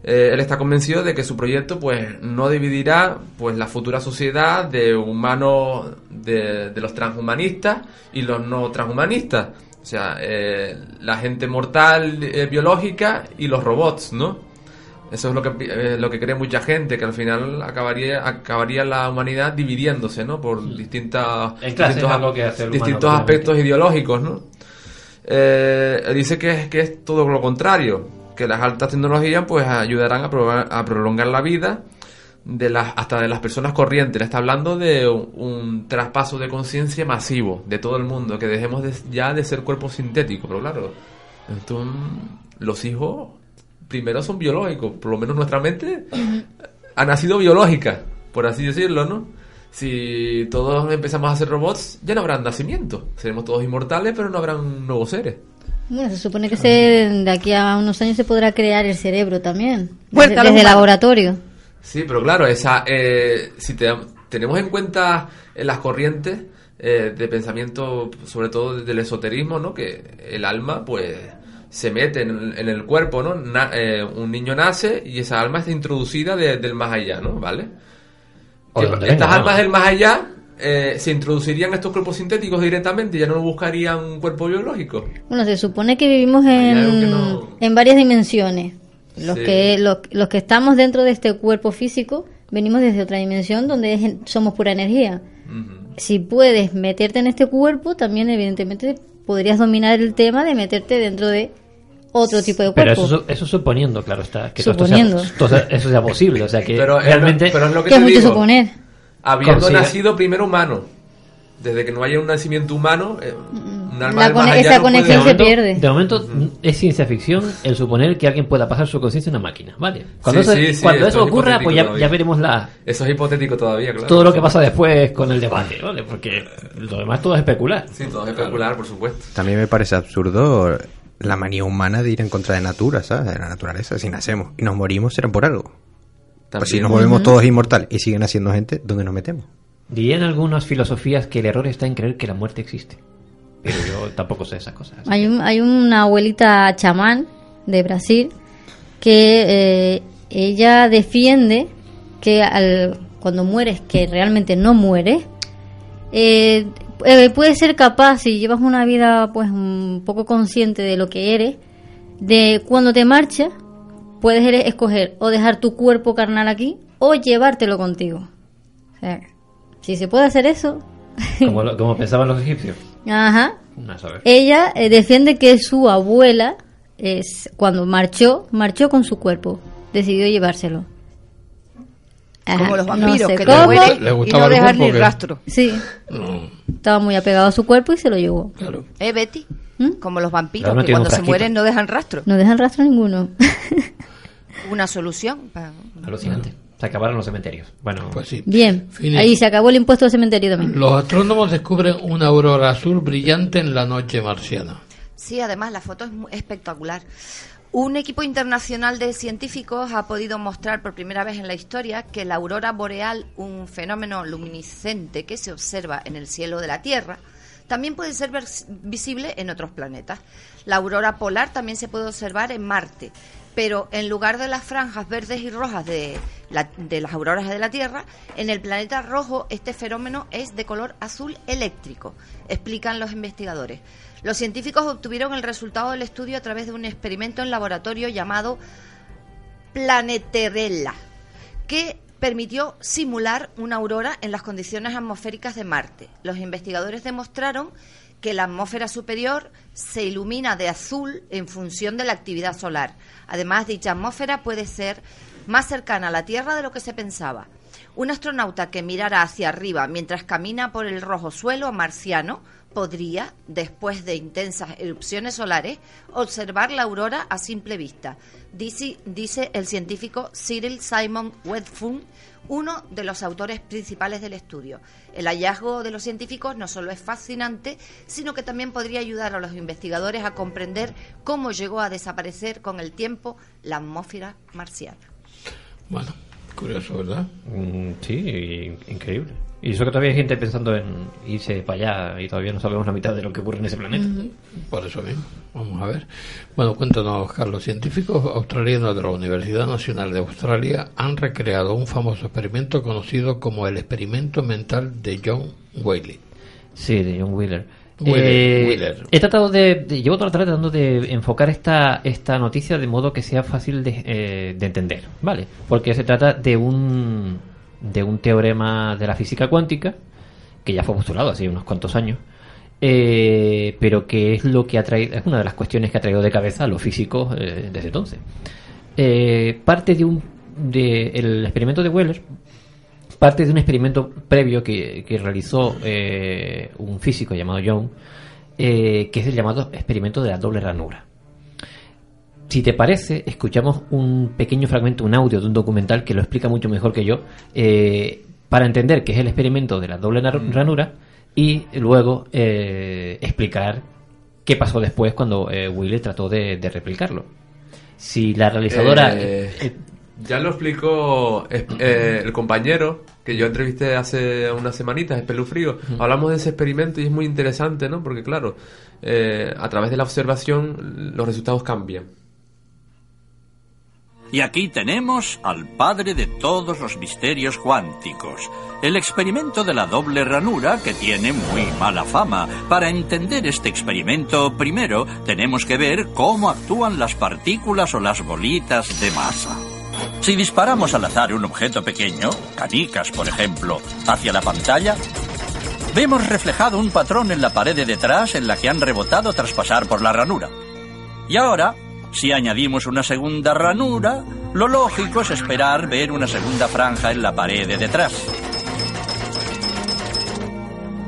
Eh, él está convencido de que su proyecto pues no dividirá pues la futura sociedad de humanos de, de los transhumanistas y los no transhumanistas. O sea eh, la gente mortal eh, biológica y los robots no eso es lo que eh, lo que cree mucha gente que al final acabaría acabaría la humanidad dividiéndose no por distintas distintos, que hace humano, aspectos ideológicos no dice que es, que es todo lo contrario, que las altas tecnologías pues ayudarán a, probar- a prolongar la vida de las hasta de las personas corrientes. Está hablando de un, un traspaso de conciencia masivo de todo el mundo, que dejemos de- ya de ser cuerpos sintéticos, pero claro, mm, los hijos primero son biológicos, por lo menos nuestra mente ha nacido biológica, por así decirlo, ¿no? Si todos empezamos a hacer robots, ya no habrán nacimiento. Seremos todos inmortales, pero no habrán nuevos seres. Bueno, se supone que se, de aquí a unos años se podrá crear el cerebro también. A desde humanos. laboratorio. Sí, pero claro, esa, eh, si te- tenemos en cuenta eh, las corrientes eh, de pensamiento, sobre todo del esoterismo, ¿no? Que el alma, pues, se mete en, el- en el cuerpo, ¿no? Na- eh, un niño nace y esa alma está introducida de- del más allá, ¿no? ¿Vale? Que estas almas del más allá eh, se introducirían estos cuerpos sintéticos directamente, ya no buscarían un cuerpo biológico. Bueno, se supone que vivimos que en, no- en varias dimensiones. Los, Sí. que, los, los que estamos dentro de este cuerpo físico venimos desde otra dimensión donde es- somos pura energía. Si puedes meterte en este cuerpo, también evidentemente podrías dominar el tema de meterte dentro de otro tipo de Pero cuerpo. eso, eso suponiendo, claro está, que todo esto Suponiendo. sea, todo sea- eso sea posible. O sea que Pero es lo- realmente. pero es lo que que es te mucho digo. suponer. Habiendo Consiga- nacido primero humano. Desde que no haya un nacimiento humano, eh, un alma La del más cone- allá esa no puede- conexión se momento- pierde. De momento es ciencia ficción el suponer que alguien pueda pasar su conciencia a una máquina, ¿vale? Cuando Sí, eso, sí, sí, cuando esto eso es ocurra, hipotético pues ya, todavía. ya veremos la, Eso es hipotético todavía, claro. todo lo que pasa después con el debate, ¿vale? Porque lo demás todo es especular. Sí, todo es especular, por supuesto. También me parece absurdo la manía humana de ir en contra de natura, ¿sabes? De la naturaleza. Si nacemos y nos morimos, será por algo. Pues si También. nos volvemos todos inmortales y siguen haciendo gente, ¿dónde nos metemos? Dirían algunas filosofías que el error está en creer que la muerte existe. Pero yo tampoco sé esas cosas. Hay, un- hay una abuelita chamán de Brasil que eh, ella defiende que al, cuando mueres, que realmente no mueres, eh, eh, puedes ser capaz, si llevas una vida pues un poco consciente de lo que eres, de cuando te marchas, puedes escoger o dejar tu cuerpo carnal aquí o llevártelo contigo. O sea, si se puede hacer eso, Como, lo- como pensaban los egipcios. ajá, No ella eh, defiende que su abuela, es, cuando marchó, marchó con su cuerpo. Decidió llevárselo. Ajá, Como los no vampiros, sé que cómo. te ¿Le y gustaba no el dejan ni rastro. Sí, No, estaba muy apegado a su cuerpo y se lo llevó. claro. ¿Eh, Betty? ¿Mm? Como los vampiros, no que cuando se mueren no dejan rastro. No dejan rastro ninguno. Una solución. Alucinante. Se acabaron los cementerios. Bueno, Pues sí. Bien, ahí se acabó el impuesto de cementerio también. Los astrónomos descubren una aurora azul brillante en la noche marciana. Sí, además la foto es muy espectacular. Un equipo internacional de científicos ha podido mostrar por primera vez en la historia que la aurora boreal, un fenómeno luminiscente que se observa en el cielo de la Tierra, también puede ser visible en otros planetas. La aurora polar también se puede observar en Marte, pero en lugar de las franjas verdes y rojas de, de las auroras de la Tierra, en el planeta rojo este fenómeno es de color azul eléctrico, explican los investigadores. Los científicos obtuvieron el resultado del estudio a través de un experimento en laboratorio llamado Planeterella, que permitió simular una aurora en las condiciones atmosféricas de Marte. Los investigadores demostraron que la atmósfera superior se ilumina de azul en función de la actividad solar. Además, dicha atmósfera puede ser más cercana a la Tierra de lo que se pensaba. Un astronauta que mirara hacia arriba mientras camina por el rojo suelo marciano podría, después de intensas erupciones solares, observar la aurora a simple vista, dice, dice el científico Cyril Simon Wedfund, uno de los autores principales del estudio. El hallazgo de los científicos no solo es fascinante, sino que también podría ayudar a los investigadores a comprender cómo llegó a desaparecer con el tiempo la atmósfera marciana. Bueno, curioso, ¿verdad? Mm, sí, in- increíble. Y eso que todavía hay gente pensando en irse para allá y todavía no sabemos la mitad de lo que ocurre en ese planeta. Por eso mismo. Vamos a ver. Bueno, cuéntanos, Carlos. Científicos australianos de la Universidad Nacional de Australia han recreado un famoso experimento conocido como el experimento mental de John Whaley. Sí, de John Wheeler. Wheeler, Eh, Wheeler. He tratado de, de- Llevo toda la tarde tratando de enfocar esta, esta noticia de modo que sea fácil de, eh, de entender, ¿vale? Porque se trata de un, de un teorema de la física cuántica que ya fue postulado hace unos cuantos años, eh, pero que es lo que ha traído, es una de las cuestiones que ha traído de cabeza a los físicos eh, desde entonces. Eh, parte de un de el experimento de Wheeler parte de un experimento previo que, que realizó un físico llamado Young, que es el llamado experimento de la doble ranura. Si te parece, escuchamos un pequeño fragmento, un audio de un documental que lo explica mucho mejor que yo, eh, para entender qué es el experimento de la doble nar- ranura y luego eh, explicar qué pasó después cuando eh, Wheeler trató de, de replicarlo. Si la realizadora... Eh, ya lo explicó eh, el compañero que yo entrevisté hace unas semanitas, Espelufrío. Hablamos de ese experimento y es muy interesante, ¿no? Porque, claro, eh, a través de la observación los resultados cambian. Y aquí tenemos al padre de todos los misterios cuánticos, el experimento de la doble ranura que tiene muy mala fama. Para entender este experimento, primero tenemos que ver cómo actúan las partículas o las bolitas de masa. Si disparamos al azar un objeto pequeño, canicas por ejemplo, hacia la pantalla, vemos reflejado un patrón en la pared de detrás en la que han rebotado tras pasar por la ranura. Y ahora, si añadimos una segunda ranura, lo lógico es esperar ver una segunda franja en la pared de detrás.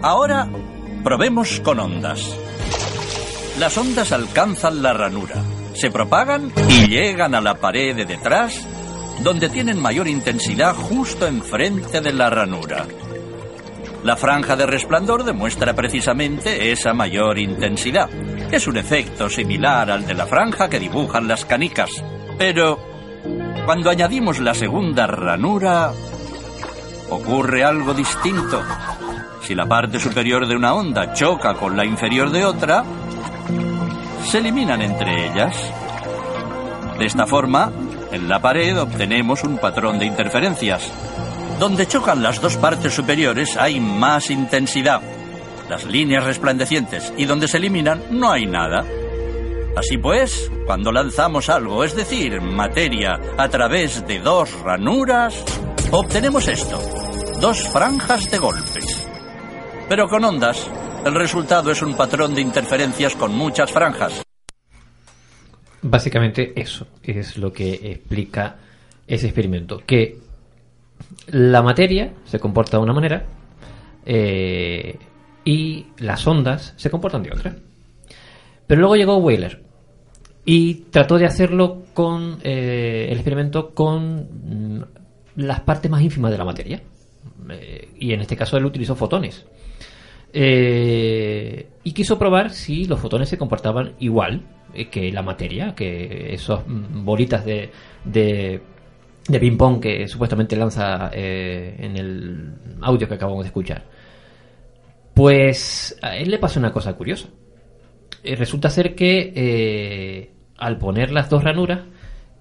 Ahora, probemos con ondas. Las ondas alcanzan la ranura, se propagan y llegan a la pared de detrás, donde tienen mayor intensidad justo enfrente de la ranura. La franja de resplandor demuestra precisamente esa mayor intensidad. Es un efecto similar al de la franja que dibujan las canicas. Pero cuando añadimos la segunda ranura, ocurre algo distinto. Si la parte superior de una onda choca con la inferior de otra, se eliminan entre ellas. De esta forma, en la pared obtenemos un patrón de interferencias. Donde chocan las dos partes superiores hay más intensidad, las líneas resplandecientes, y donde se eliminan no hay nada. Así pues, cuando lanzamos algo, es decir, materia, a través de dos ranuras, obtenemos esto, dos franjas de golpes. Pero con ondas, el resultado es un patrón de interferencias con muchas franjas. Básicamente eso es lo que explica ese experimento. Que la materia se comporta de una manera eh, y las ondas se comportan de otra. Pero luego llegó Wheeler y trató de hacerlo con eh, el experimento con mm, las partes más ínfimas de la materia. Eh, y en este caso él utilizó fotones. Eh, y quiso probar si los fotones se comportaban igual eh, que la materia, que esas mm, bolitas de, de, de ping-pong que supuestamente lanza en el audio que acabamos de escuchar. Pues a él le pasó una cosa curiosa. Eh, resulta ser que eh, al poner las dos ranuras,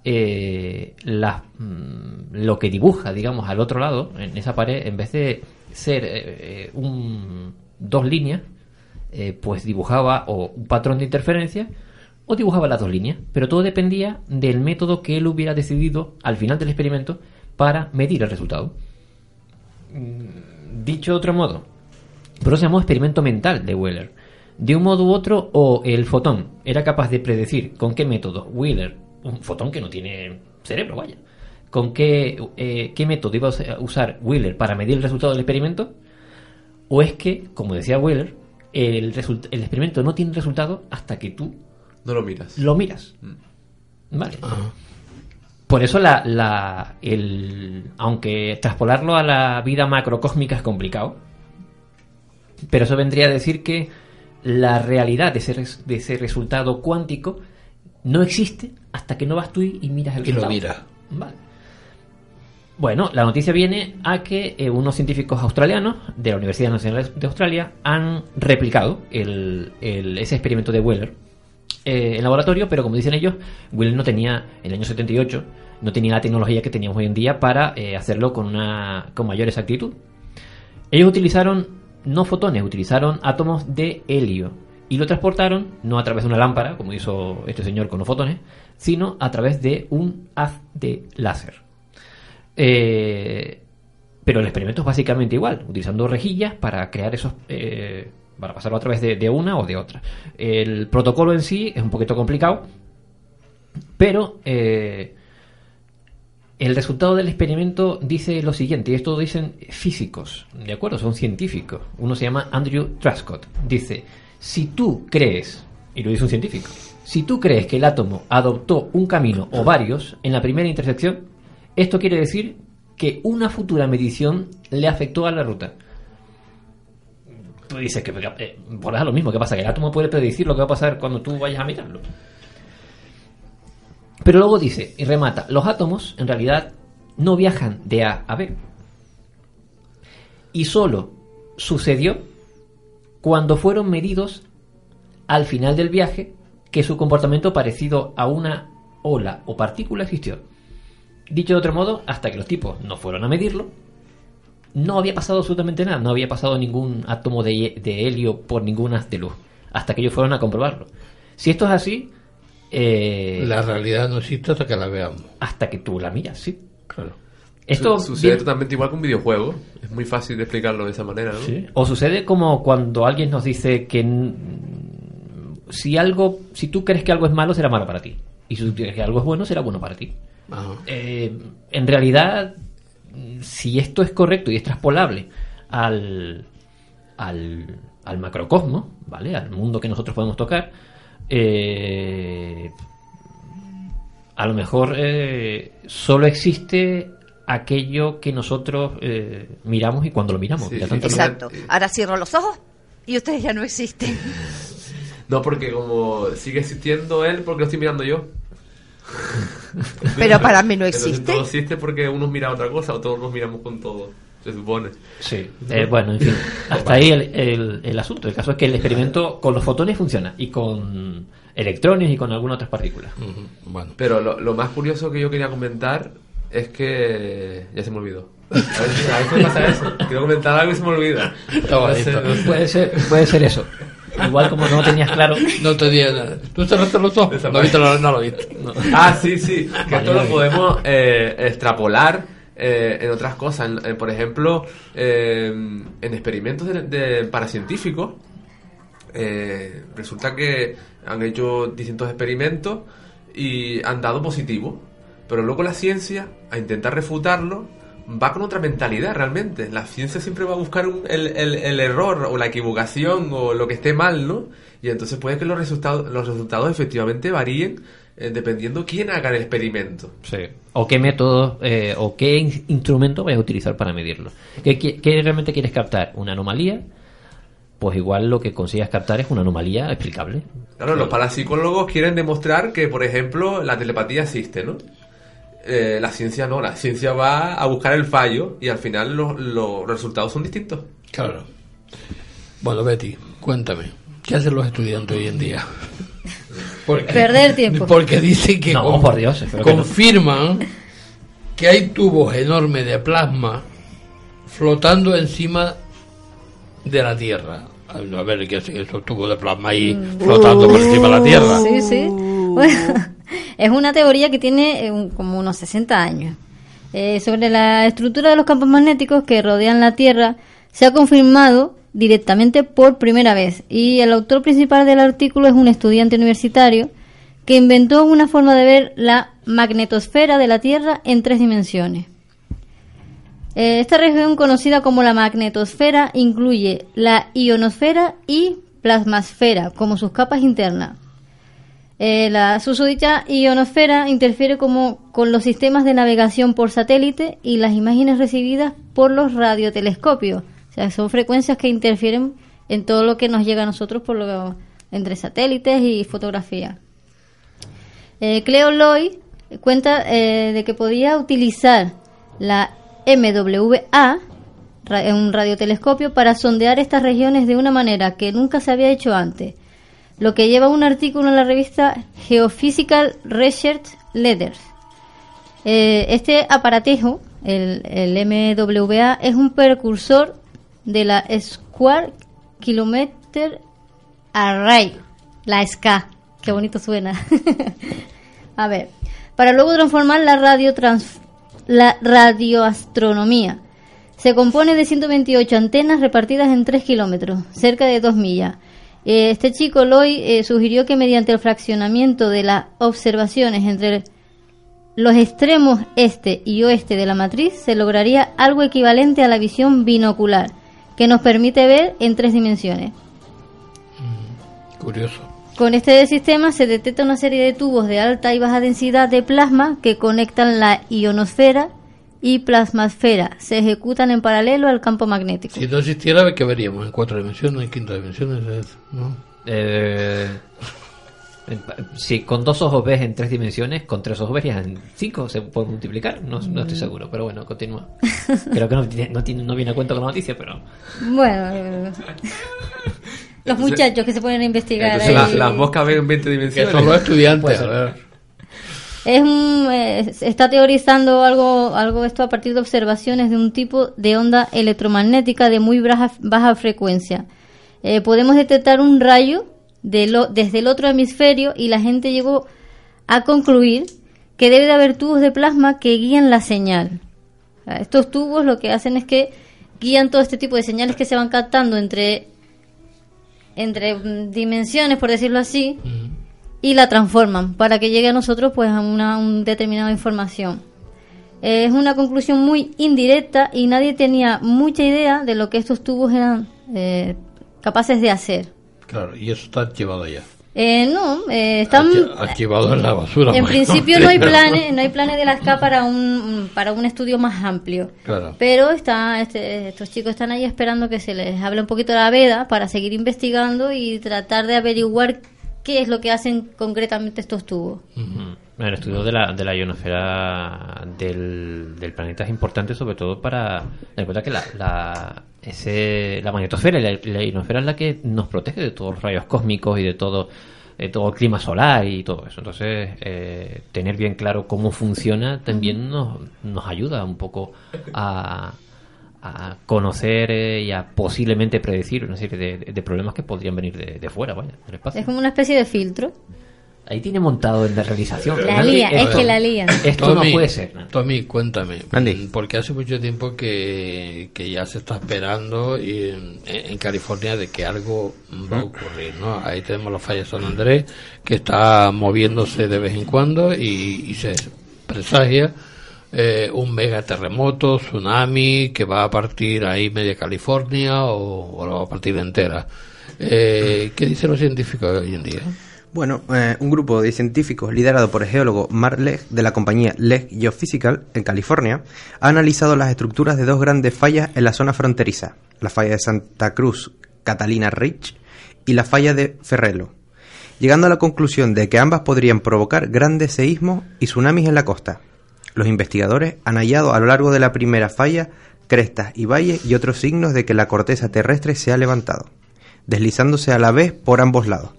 eh, las- mm, lo que dibuja, digamos, al otro lado, en esa pared, en vez de ser un, dos líneas, pues dibujaba o un patrón de interferencia o dibujaba las dos líneas. Pero todo dependía del método que él hubiera decidido al final del experimento para medir el resultado. Mm, Dicho de otro modo, pero se llamó experimento mental de Wheeler. De un modo u otro, o el fotón era capaz de predecir con qué método Wheeler, un fotón que no tiene cerebro, vaya, con qué, eh, qué método iba a us- a usar Wheeler para medir el resultado del experimento, o es que, como decía Wheeler, el, result- el experimento no tiene resultado hasta que tú No lo miras. lo miras. Vale. Por eso la, la- el, aunque traspolarlo a la vida macrocósmica es complicado, pero eso vendría a decir que la realidad de ese, res- de ese resultado cuántico no existe hasta que no vas tú y, y miras el Y lo resultado. miras. Vale. Bueno, la noticia viene a que eh, unos científicos australianos de la Universidad Nacional de Australia han replicado el- el- ese experimento de Wheeler eh, en laboratorio, pero como dicen ellos, Wheeler no tenía, en el año 78, no tenía la tecnología que teníamos hoy en día para eh, hacerlo con, una, con mayor exactitud. Ellos utilizaron no fotones, utilizaron átomos de helio y lo transportaron no a través de una lámpara, como hizo este señor con los fotones, sino a través de un haz de láser. Eh, pero el experimento es básicamente igual, utilizando rejillas para crear esos. eh, para pasarlo a través de, una o de otra. El protocolo en sí es un poquito complicado, pero eh, el resultado del experimento dice lo siguiente, y esto dicen físicos, ¿de acuerdo? Son científicos. Uno se llama Andrew Truscott. Dice, si tú crees, y lo dice un científico, si tú crees que el átomo adoptó un camino o varios en la primera intersección, esto quiere decir que una futura medición le afectó a la ruta. Tú dices que eh, por eso es lo mismo, ¿qué pasa? Que el átomo puede predecir lo que va a pasar cuando tú vayas a mirarlo. Pero luego dice, y remata, los átomos en realidad no viajan de A a B. Y solo sucedió cuando fueron medidos al final del viaje que su comportamiento parecido a una ola o partícula existió. Dicho de otro modo, hasta que los tipos no fueron a medirlo, no había pasado absolutamente nada, no había pasado ningún átomo de, de helio por ningún haz de luz, hasta que ellos fueron a comprobarlo. Si esto es así, eh, La realidad no existe hasta que la veamos. hasta que tú la miras, sí. Claro. Esto Su- sucede viene- totalmente igual que un videojuego. Es muy fácil de explicarlo de esa manera, ¿no? Sí. O sucede como cuando alguien nos dice que si algo, si tú crees que algo es malo, será malo para ti. Y si tú crees que algo es bueno, será bueno para ti. Eh, en realidad, si esto es correcto y es traspolable al, al, al macrocosmos, ¿vale? Al mundo que nosotros podemos tocar, eh, a lo mejor eh, solo existe aquello que nosotros eh, miramos y cuando lo miramos. Sí, ya sí, tanto lo- Exacto. Ahora cierro los ojos y ustedes ya no existen. No, porque como sigue existiendo él, porque lo estoy mirando yo. Pero para mí no Entonces, existe. todo existe porque uno mira otra cosa o todos nos miramos con todo. Se supone. Sí. Eh, bueno, en fin, hasta ahí el, el- el asunto. El caso es que el experimento con los fotones funciona y con electrones y con algunas otras partículas. Bueno. Pero lo, lo más curioso que yo quería comentar es que. Ya se me olvidó. A veces, a veces me pasa eso. Quiero comentar algo y se me olvida. No sé, no sé. Puede ser, puede ser eso. Igual como no tenías claro. No tenía nada. ¿Tú cerraste los ojos? No, viste, no, no lo viste. No. Ah, sí, sí. Que Vale, esto lo podemos eh, extrapolar eh, en otras cosas. En- en, por ejemplo, eh, en experimentos de, de paracientíficos, eh, resulta que han hecho distintos experimentos y han dado positivo. Pero luego la ciencia, a intentar refutarlo, va con otra mentalidad realmente. La ciencia siempre va a buscar un- el, el- el error o la equivocación o lo que esté mal, ¿no? Y entonces puede que los resultados, los resultados efectivamente varíen eh, dependiendo quién haga el experimento. Sí. O qué método eh, o qué in- instrumento vas a utilizar para medirlo. ¿Qué, qué- qué realmente quieres captar? ¿Una anomalía? pues igual lo que consigues captar es una anomalía explicable. Claro, los parapsicólogos quieren demostrar que, por ejemplo, la telepatía existe, ¿no? Eh, la ciencia no, la ciencia va a buscar el fallo y al final los, los resultados son distintos. Claro. Bueno, Betty, cuéntame, ¿qué hacen los estudiantes hoy en día? Porque, Perder tiempo. Porque dicen que No, con- por Dios, espero que no. confirman que hay tubos enormes de plasma flotando encima de la Tierra. A ver, A ver, ¿qué hacen esos tubos de plasma ahí flotando por encima de la Tierra? Sí, sí. Bueno, es una teoría que tiene eh, un- como unos 60 años. Eh, sobre la estructura de los campos magnéticos que rodean la Tierra se ha confirmado directamente por primera vez y el autor principal del artículo es un estudiante universitario que inventó una forma de ver la magnetosfera de la Tierra en tres dimensiones. Eh, Esta región conocida como la magnetosfera incluye la ionosfera y plasmasfera como sus capas internas. Eh, la susodicha ionosfera interfiere como con los sistemas de navegación por satélite y las imágenes recibidas por los radiotelescopios. O sea, son frecuencias que interfieren en todo lo que nos llega a nosotros por lo, entre satélites y fotografía. Eh, Cleo Loy cuenta eh, de que podía utilizar la MWA, un radiotelescopio, para sondear estas regiones de una manera que nunca se había hecho antes, lo que lleva un artículo en la revista Geophysical Research Letters. Eh, este aparatejo, el MWA, es un precursor de la Square Kilometer Array, la SK. Qué bonito suena. A ver, para luego transformar la radio trans- la radioastronomía. Se compone de 128 antenas repartidas en 3 kilómetros, cerca de 2 millas. Eh, Este chico, Loy, eh, sugirió que mediante el fraccionamiento de las observaciones entre los extremos este y oeste de la matriz se lograría algo equivalente a la visión binocular, que nos permite ver en tres dimensiones. Curioso. Con este sistema se detecta una serie de tubos de alta y baja densidad de plasma que conectan la ionosfera y plasmasfera. Se ejecutan en paralelo al campo magnético. Si no existiera, ¿qué veríamos? ¿En cuatro dimensiones? ¿En quinta dimensiones? Es- ¿no? Eh, si con dos ojos ves en tres dimensiones, con tres ojos verías en cinco, se puede multiplicar. No, no estoy seguro, pero bueno, continúa. Creo que no, tiene- no, tiene- no viene a cuento con la noticia, pero. Bueno, eh, los muchachos que se ponen a investigar. Entonces, la- ahí. las moscas ven 20 dimensiones. Que son los estudiantes. Es un, eh, está teorizando algo, algo esto a partir de observaciones de un tipo de onda electromagnética de muy baja, baja frecuencia. Eh, podemos detectar un rayo de lo- desde el otro hemisferio y la gente llegó a concluir que debe de haber tubos de plasma que guían la señal. Estos tubos lo que hacen es que guían todo este tipo de señales que se van captando entre entre mm, dimensiones, por decirlo así, y la transforman para que llegue a nosotros pues a una un determinada información. Eh, es una conclusión muy indirecta y nadie tenía mucha idea de lo que estos tubos eran eh, capaces de hacer. Claro, y eso está archivado ya. Eh, no, eh, están Archi- Archivado en la basura. en pues, principio ¿no? hay planes, no hay planes de la SCA para un para un estudio más amplio. Claro. Pero está, este, estos chicos están ahí esperando que se les hable un poquito de la veda para seguir investigando y tratar de averiguar qué es lo que hacen concretamente estos tubos. El estudio de la, de la ionosfera del, del planeta es importante sobre todo para... Cuenta que la, la, ese, la magnetosfera y la, la ionosfera es la que nos protege de todos los rayos cósmicos y de todo, de todo el clima solar y todo eso. Entonces, eh, tener bien claro cómo funciona también nos, nos ayuda un poco a, a conocer eh, y a posiblemente predecir una serie de, de problemas que podrían venir de, de fuera, vaya, del espacio. Es como una especie de filtro. Ahí tiene montado en la realización. La Nadie- lía, es esto- que la lían. Esto Tommy, no puede ser. ¿no? Tommy, cuéntame. Porque hace mucho tiempo que, que ya se está esperando y en, en California de que algo va a ocurrir, ¿no? Ahí tenemos los fallas San Andrés que está moviéndose de vez en cuando y, y se presagia eh, un mega terremoto, tsunami que va a partir ahí media California o, o la va a partir entera. Eh, ¿Qué dicen los científicos hoy en día? Bueno, eh, un grupo de científicos liderado por el geólogo Mark Legg de la compañía Legg Geophysical en California ha analizado las estructuras de dos grandes fallas en la zona fronteriza, la falla de Santa Cruz Catalina Rich y la falla de Ferrelo, llegando a la conclusión de que ambas podrían provocar grandes seísmos y tsunamis en la costa. Los investigadores han hallado a lo largo de la primera falla crestas y valles y otros signos de que la corteza terrestre se ha levantado, deslizándose a la vez por ambos lados.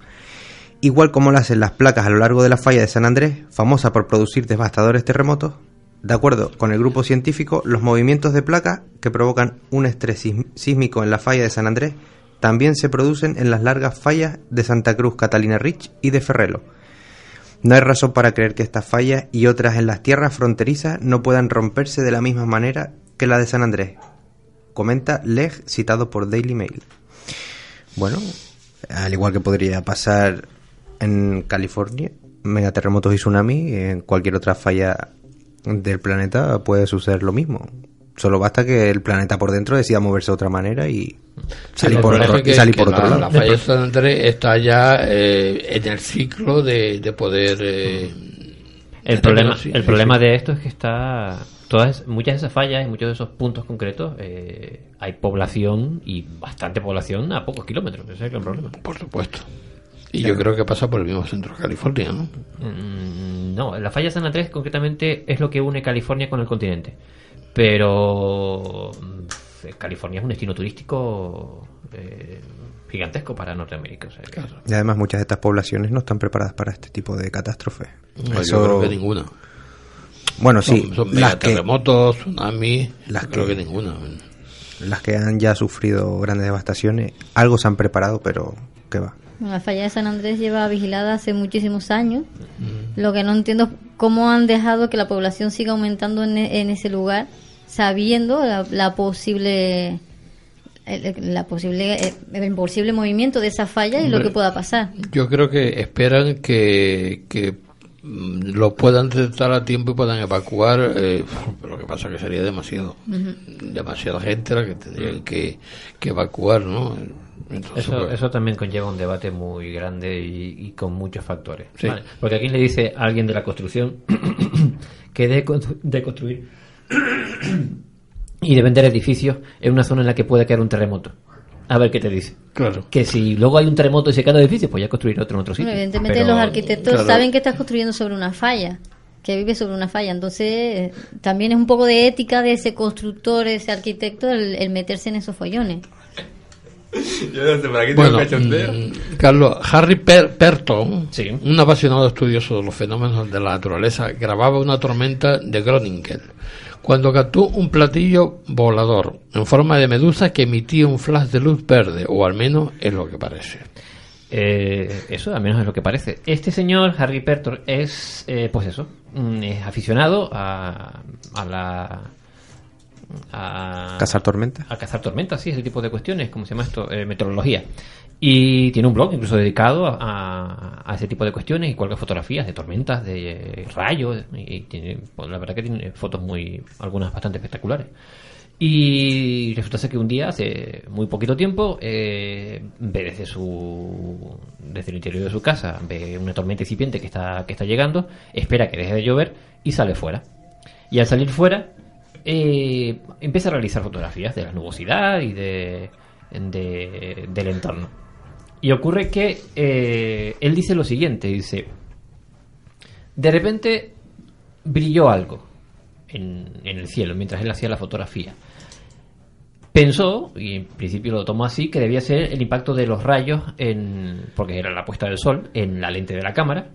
Igual como lo hacen las placas a lo largo de la falla de San Andrés, famosa por producir devastadores terremotos, de acuerdo con el grupo científico, los movimientos de placas que provocan un estrés sísmico en la falla de San Andrés también se producen en las largas fallas de Santa Cruz, Catalina Rich y de Ferrelo. No hay razón para creer que estas fallas y otras en las tierras fronterizas no puedan romperse de la misma manera que la de San Andrés, comenta Leg citado por Daily Mail. Bueno, al igual que podría pasar en California, megaterremotos y tsunamis, en cualquier otra falla del planeta puede suceder lo mismo. Solo basta que el planeta por dentro decida moverse de otra manera y salir por otro, es que- y salir por otro la, lado. la falla de San Andrés está ya eh, en el ciclo de, de poder. eh, El de problema, tener- sí, el sí, problema sí. de esto es que está todas muchas de esas fallas y muchos de esos puntos concretos eh, hay población y bastante población a pocos kilómetros. Ese es el problema. Por supuesto. Y yo creo que pasa por el mismo centro de California, ¿no? Mm, no, la falla San Andrés concretamente es lo que une California con el continente. Pero mm, California es un destino turístico eh, gigantesco para Norteamérica. o sea que- Y además muchas de estas poblaciones no están preparadas para este tipo de catástrofes. No, yo creo que ninguna. Bueno, sí, Son, son las que, megaterremotos, tsunamis, Las creo que- que ninguna. las que han ya sufrido grandes devastaciones, algo se han preparado, pero ¿qué va? La falla de San Andrés lleva vigilada hace muchísimos años. Lo que no entiendo es cómo han dejado que la población siga aumentando en, e- en ese lugar, sabiendo la, la posible el, la posible eh, el posible movimiento de esa falla y lo que pueda pasar. Yo creo que esperan que, que mm, lo puedan detectar a tiempo y puedan evacuar. eh, lo que pasa que sería demasiado. Demasiada gente la que tendrían que, que evacuar, ¿no? Entonces, Eso, pues, eso también conlleva un debate muy grande y, y con muchos factores. Sí. Vale, Porque aquí le dice a alguien de la construcción que de, de construir y de vender edificios en una zona en la que puede caer un terremoto. A ver qué te dice. Claro. Que si luego hay un terremoto y se cae el edificio, pues ya construir otro en otro sitio. Bueno, evidentemente Pero- los arquitectos Claro. saben que estás construyendo sobre una falla, que vive sobre una falla. Entonces, también es un poco de ética de ese constructor, ese arquitecto, el, el meterse en esos follones. Yo no sé, por aquí tengo Bueno, mm, Carlos, Harry Per- Perton, un apasionado estudioso de los fenómenos de la naturaleza, grababa una tormenta de Groningen cuando captó un platillo volador en forma de medusa que emitía un flash de luz verde, o al menos es lo que parece. Eh, eso al menos es lo que parece. Este señor, Harry Pertor, es, eh, pues eso, mm, es aficionado a, a la... A, ¿Cazar tormentas? A cazar tormentas, sí, ese tipo de cuestiones, ¿cómo se llama esto? Eh, meteorología. Y tiene un blog incluso dedicado a, a- a ese tipo de cuestiones y cuelga fotografías de tormentas, de eh, rayos, y tiene, pues, la verdad que tiene fotos muy, algunas bastante espectaculares. Y resulta ser que un día, hace muy poquito tiempo, eh, ve desde su desde el interior de su casa, ve una tormenta incipiente que está, que está llegando, espera que deje de llover y sale fuera. Y al salir fuera, eh, empieza a realizar fotografías de la nubosidad y de, de- del entorno. Y ocurre que eh, él dice lo siguiente, dice, de repente brilló algo en, en el cielo mientras él hacía la fotografía. Pensó, y en principio lo tomó así, que debía ser el impacto de los rayos, en, porque era la puesta del sol, en la lente de la cámara.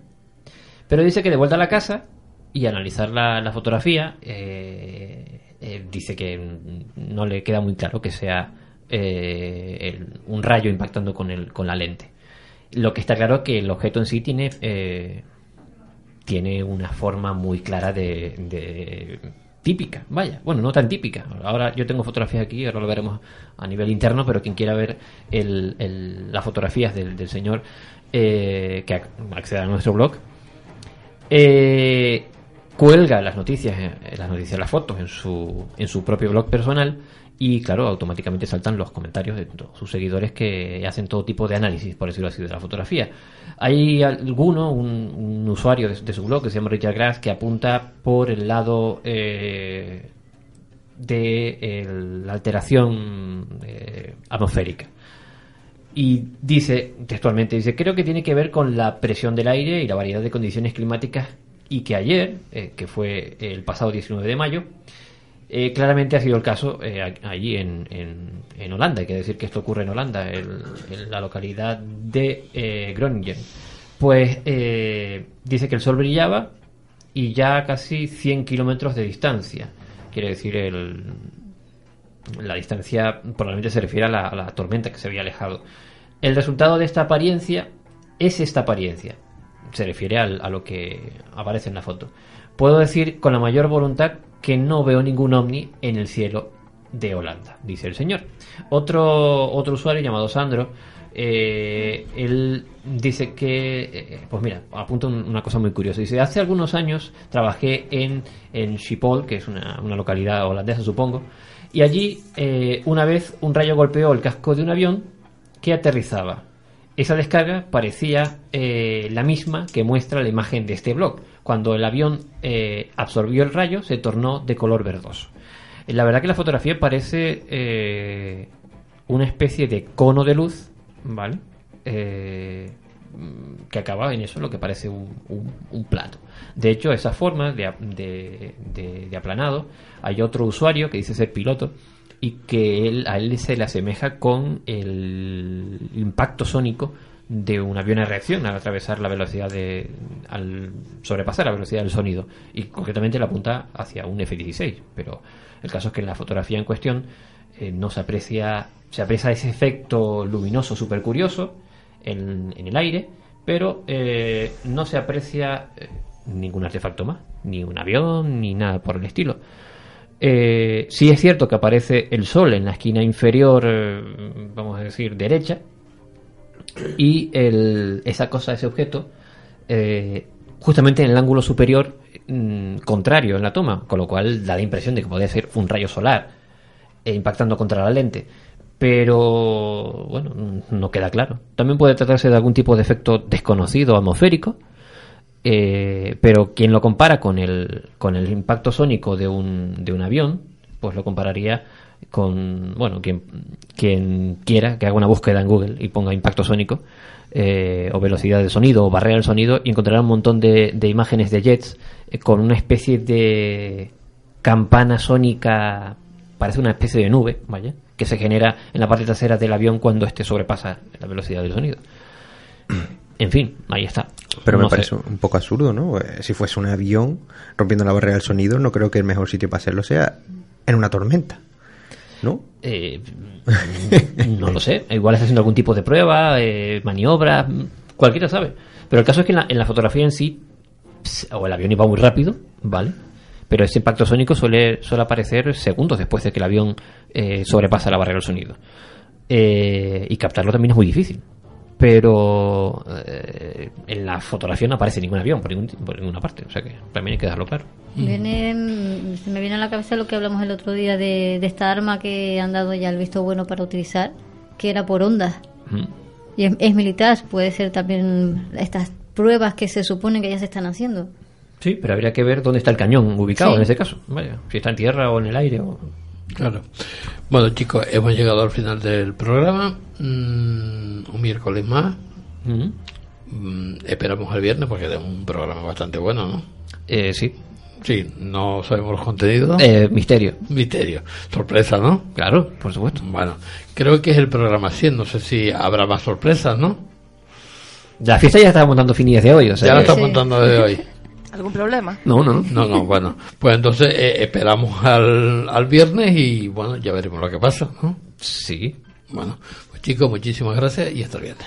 Pero dice que de vuelta a la casa y analizar la, la fotografía, eh, eh, dice que no le queda muy claro que sea eh, un rayo impactando con, el, con la lente. Lo que está claro es que el objeto en sí tiene, eh, tiene una forma muy clara de, típica, vaya, bueno, no tan típica. Ahora yo tengo fotografías aquí, ahora lo veremos a nivel interno, pero quien quiera ver el- las fotografías del, del señor eh, que ac- acceda a nuestro blog, eh, cuelga las noticias, las noticias, las fotos en su, en su propio blog personal y claro, automáticamente saltan los comentarios de sus seguidores que hacen todo tipo de análisis, por decirlo así, de la fotografía. Hay alguno, un, usuario de, su blog que se llama Richard Grass, que apunta por el lado eh, de la alteración eh, atmosférica. y dice, textualmente, dice, creo que tiene que ver con la presión del aire y la variedad de condiciones climáticas y que ayer, eh, que fue el pasado 19 de mayo, eh, claramente ha sido el caso eh, allí en, en- en Holanda. Hay que decir que esto ocurre en Holanda, en la localidad de Groningen. Pues dice que el sol brillaba y ya a casi 100 kilómetros de distancia. Quiere decir, el, la distancia probablemente se refiere a la tormenta que se había alejado. El resultado de esta apariencia es esta apariencia. Se refiere al- a lo que aparece en la foto. Puedo decir con la mayor voluntad que no veo ningún ovni en el cielo de Holanda, dice el señor. Otro, otro usuario llamado Sandro, eh, él dice que, eh, pues mira, apunta un- una cosa muy curiosa. Dice, hace algunos años trabajé en, en Schiphol, que es una, una localidad holandesa, supongo, y allí eh, una vez un rayo golpeó el casco de un avión que aterrizaba. Esa descarga parecía eh, la misma que muestra la imagen de este blog. Cuando el avión eh, absorbió el rayo, se tornó de color verdoso. Eh, La verdad que la fotografía parece una especie de cono de luz, ¿vale? Que acaba en eso, lo que parece un, plato. De hecho, esa forma de- de aplanado, hay otro usuario que dice ser piloto y que él, a él se le asemeja con el impacto sónico de un avión a reacción al atravesar la velocidad de al sobrepasar la velocidad del sonido. Y concretamente la apunta hacia un F-16 pero el caso es que en la fotografía en cuestión eh, no se aprecia se aprecia ese efecto luminoso súper curioso en, en el aire pero eh, no se aprecia eh, ningún artefacto más ni un avión ni nada por el estilo eh, sí es cierto que aparece el sol en la esquina inferior, eh, vamos a decir, derecha, y el- esa cosa, ese objeto, eh, justamente en el ángulo superior mm, contrario en la toma, con lo cual da la impresión de que podría ser un rayo solar eh, impactando contra la lente. Pero bueno, no queda claro. También puede tratarse de algún tipo de efecto desconocido atmosférico, eh, pero quien lo compara con el, con el impacto sónico de un, de un avión, pues lo compararía con, bueno, quien, quien quiera que haga una búsqueda en Google y ponga impacto sónico, eh, o velocidad de sonido, o barrera del sonido, y encontrará un montón de, de imágenes de jets eh, con una especie de campana sónica, parece una especie de nube, vaya, que se genera en la parte trasera del avión cuando este sobrepasa la velocidad del sonido. En fin, ahí está. Pero me sé. parece un poco absurdo, ¿no? Eh, Si fuese un avión rompiendo la barrera del sonido, no creo que el mejor sitio para hacerlo sea en una tormenta. ¿No? Eh, no lo sé. Igual está haciendo algún tipo de prueba, eh, maniobra, mm, cualquiera sabe. Pero el caso es que en la, en la fotografía en sí, o el avión iba muy rápido, ¿vale? Pero ese impacto sónico suele, suele aparecer segundos después de que el avión eh, sobrepasa la barrera del sonido. Eh, y captarlo también es muy difícil. Pero eh, en la fotografía no aparece ningún avión por, ningún- por ninguna parte. O sea que también hay que dejarlo claro. Viene, mm, se me viene a la cabeza lo que hablamos el otro día de, de esta arma que han dado ya el visto bueno para utilizar, que era por ondas. Mm. Y es, es militar, puede ser también estas pruebas que se suponen que ya se están haciendo. Sí, pero habría que ver dónde está el cañón ubicado Sí. en ese caso. Vaya, si está en tierra o en el aire. O... Claro. Bueno, chicos, hemos llegado al final del programa. Mm, un miércoles más. Mm, esperamos el viernes porque es un programa bastante bueno, ¿no? Eh, sí. Sí, no sabemos los contenidos. Eh, misterio. Misterio. Sorpresa, ¿no? Claro, por supuesto. Bueno, creo que es el programa 100. No sé si habrá más sorpresas, ¿no? La fiesta ya estaba montando finillas de hoy. O sea ya que- estamos montando desde hoy. ¿Algún problema? No, no, no. No, no, bueno. Pues entonces eh, esperamos al, al viernes y bueno, ya veremos lo que pasa, ¿no? Sí. Bueno, pues chicos, muchísimas gracias y hasta el viernes.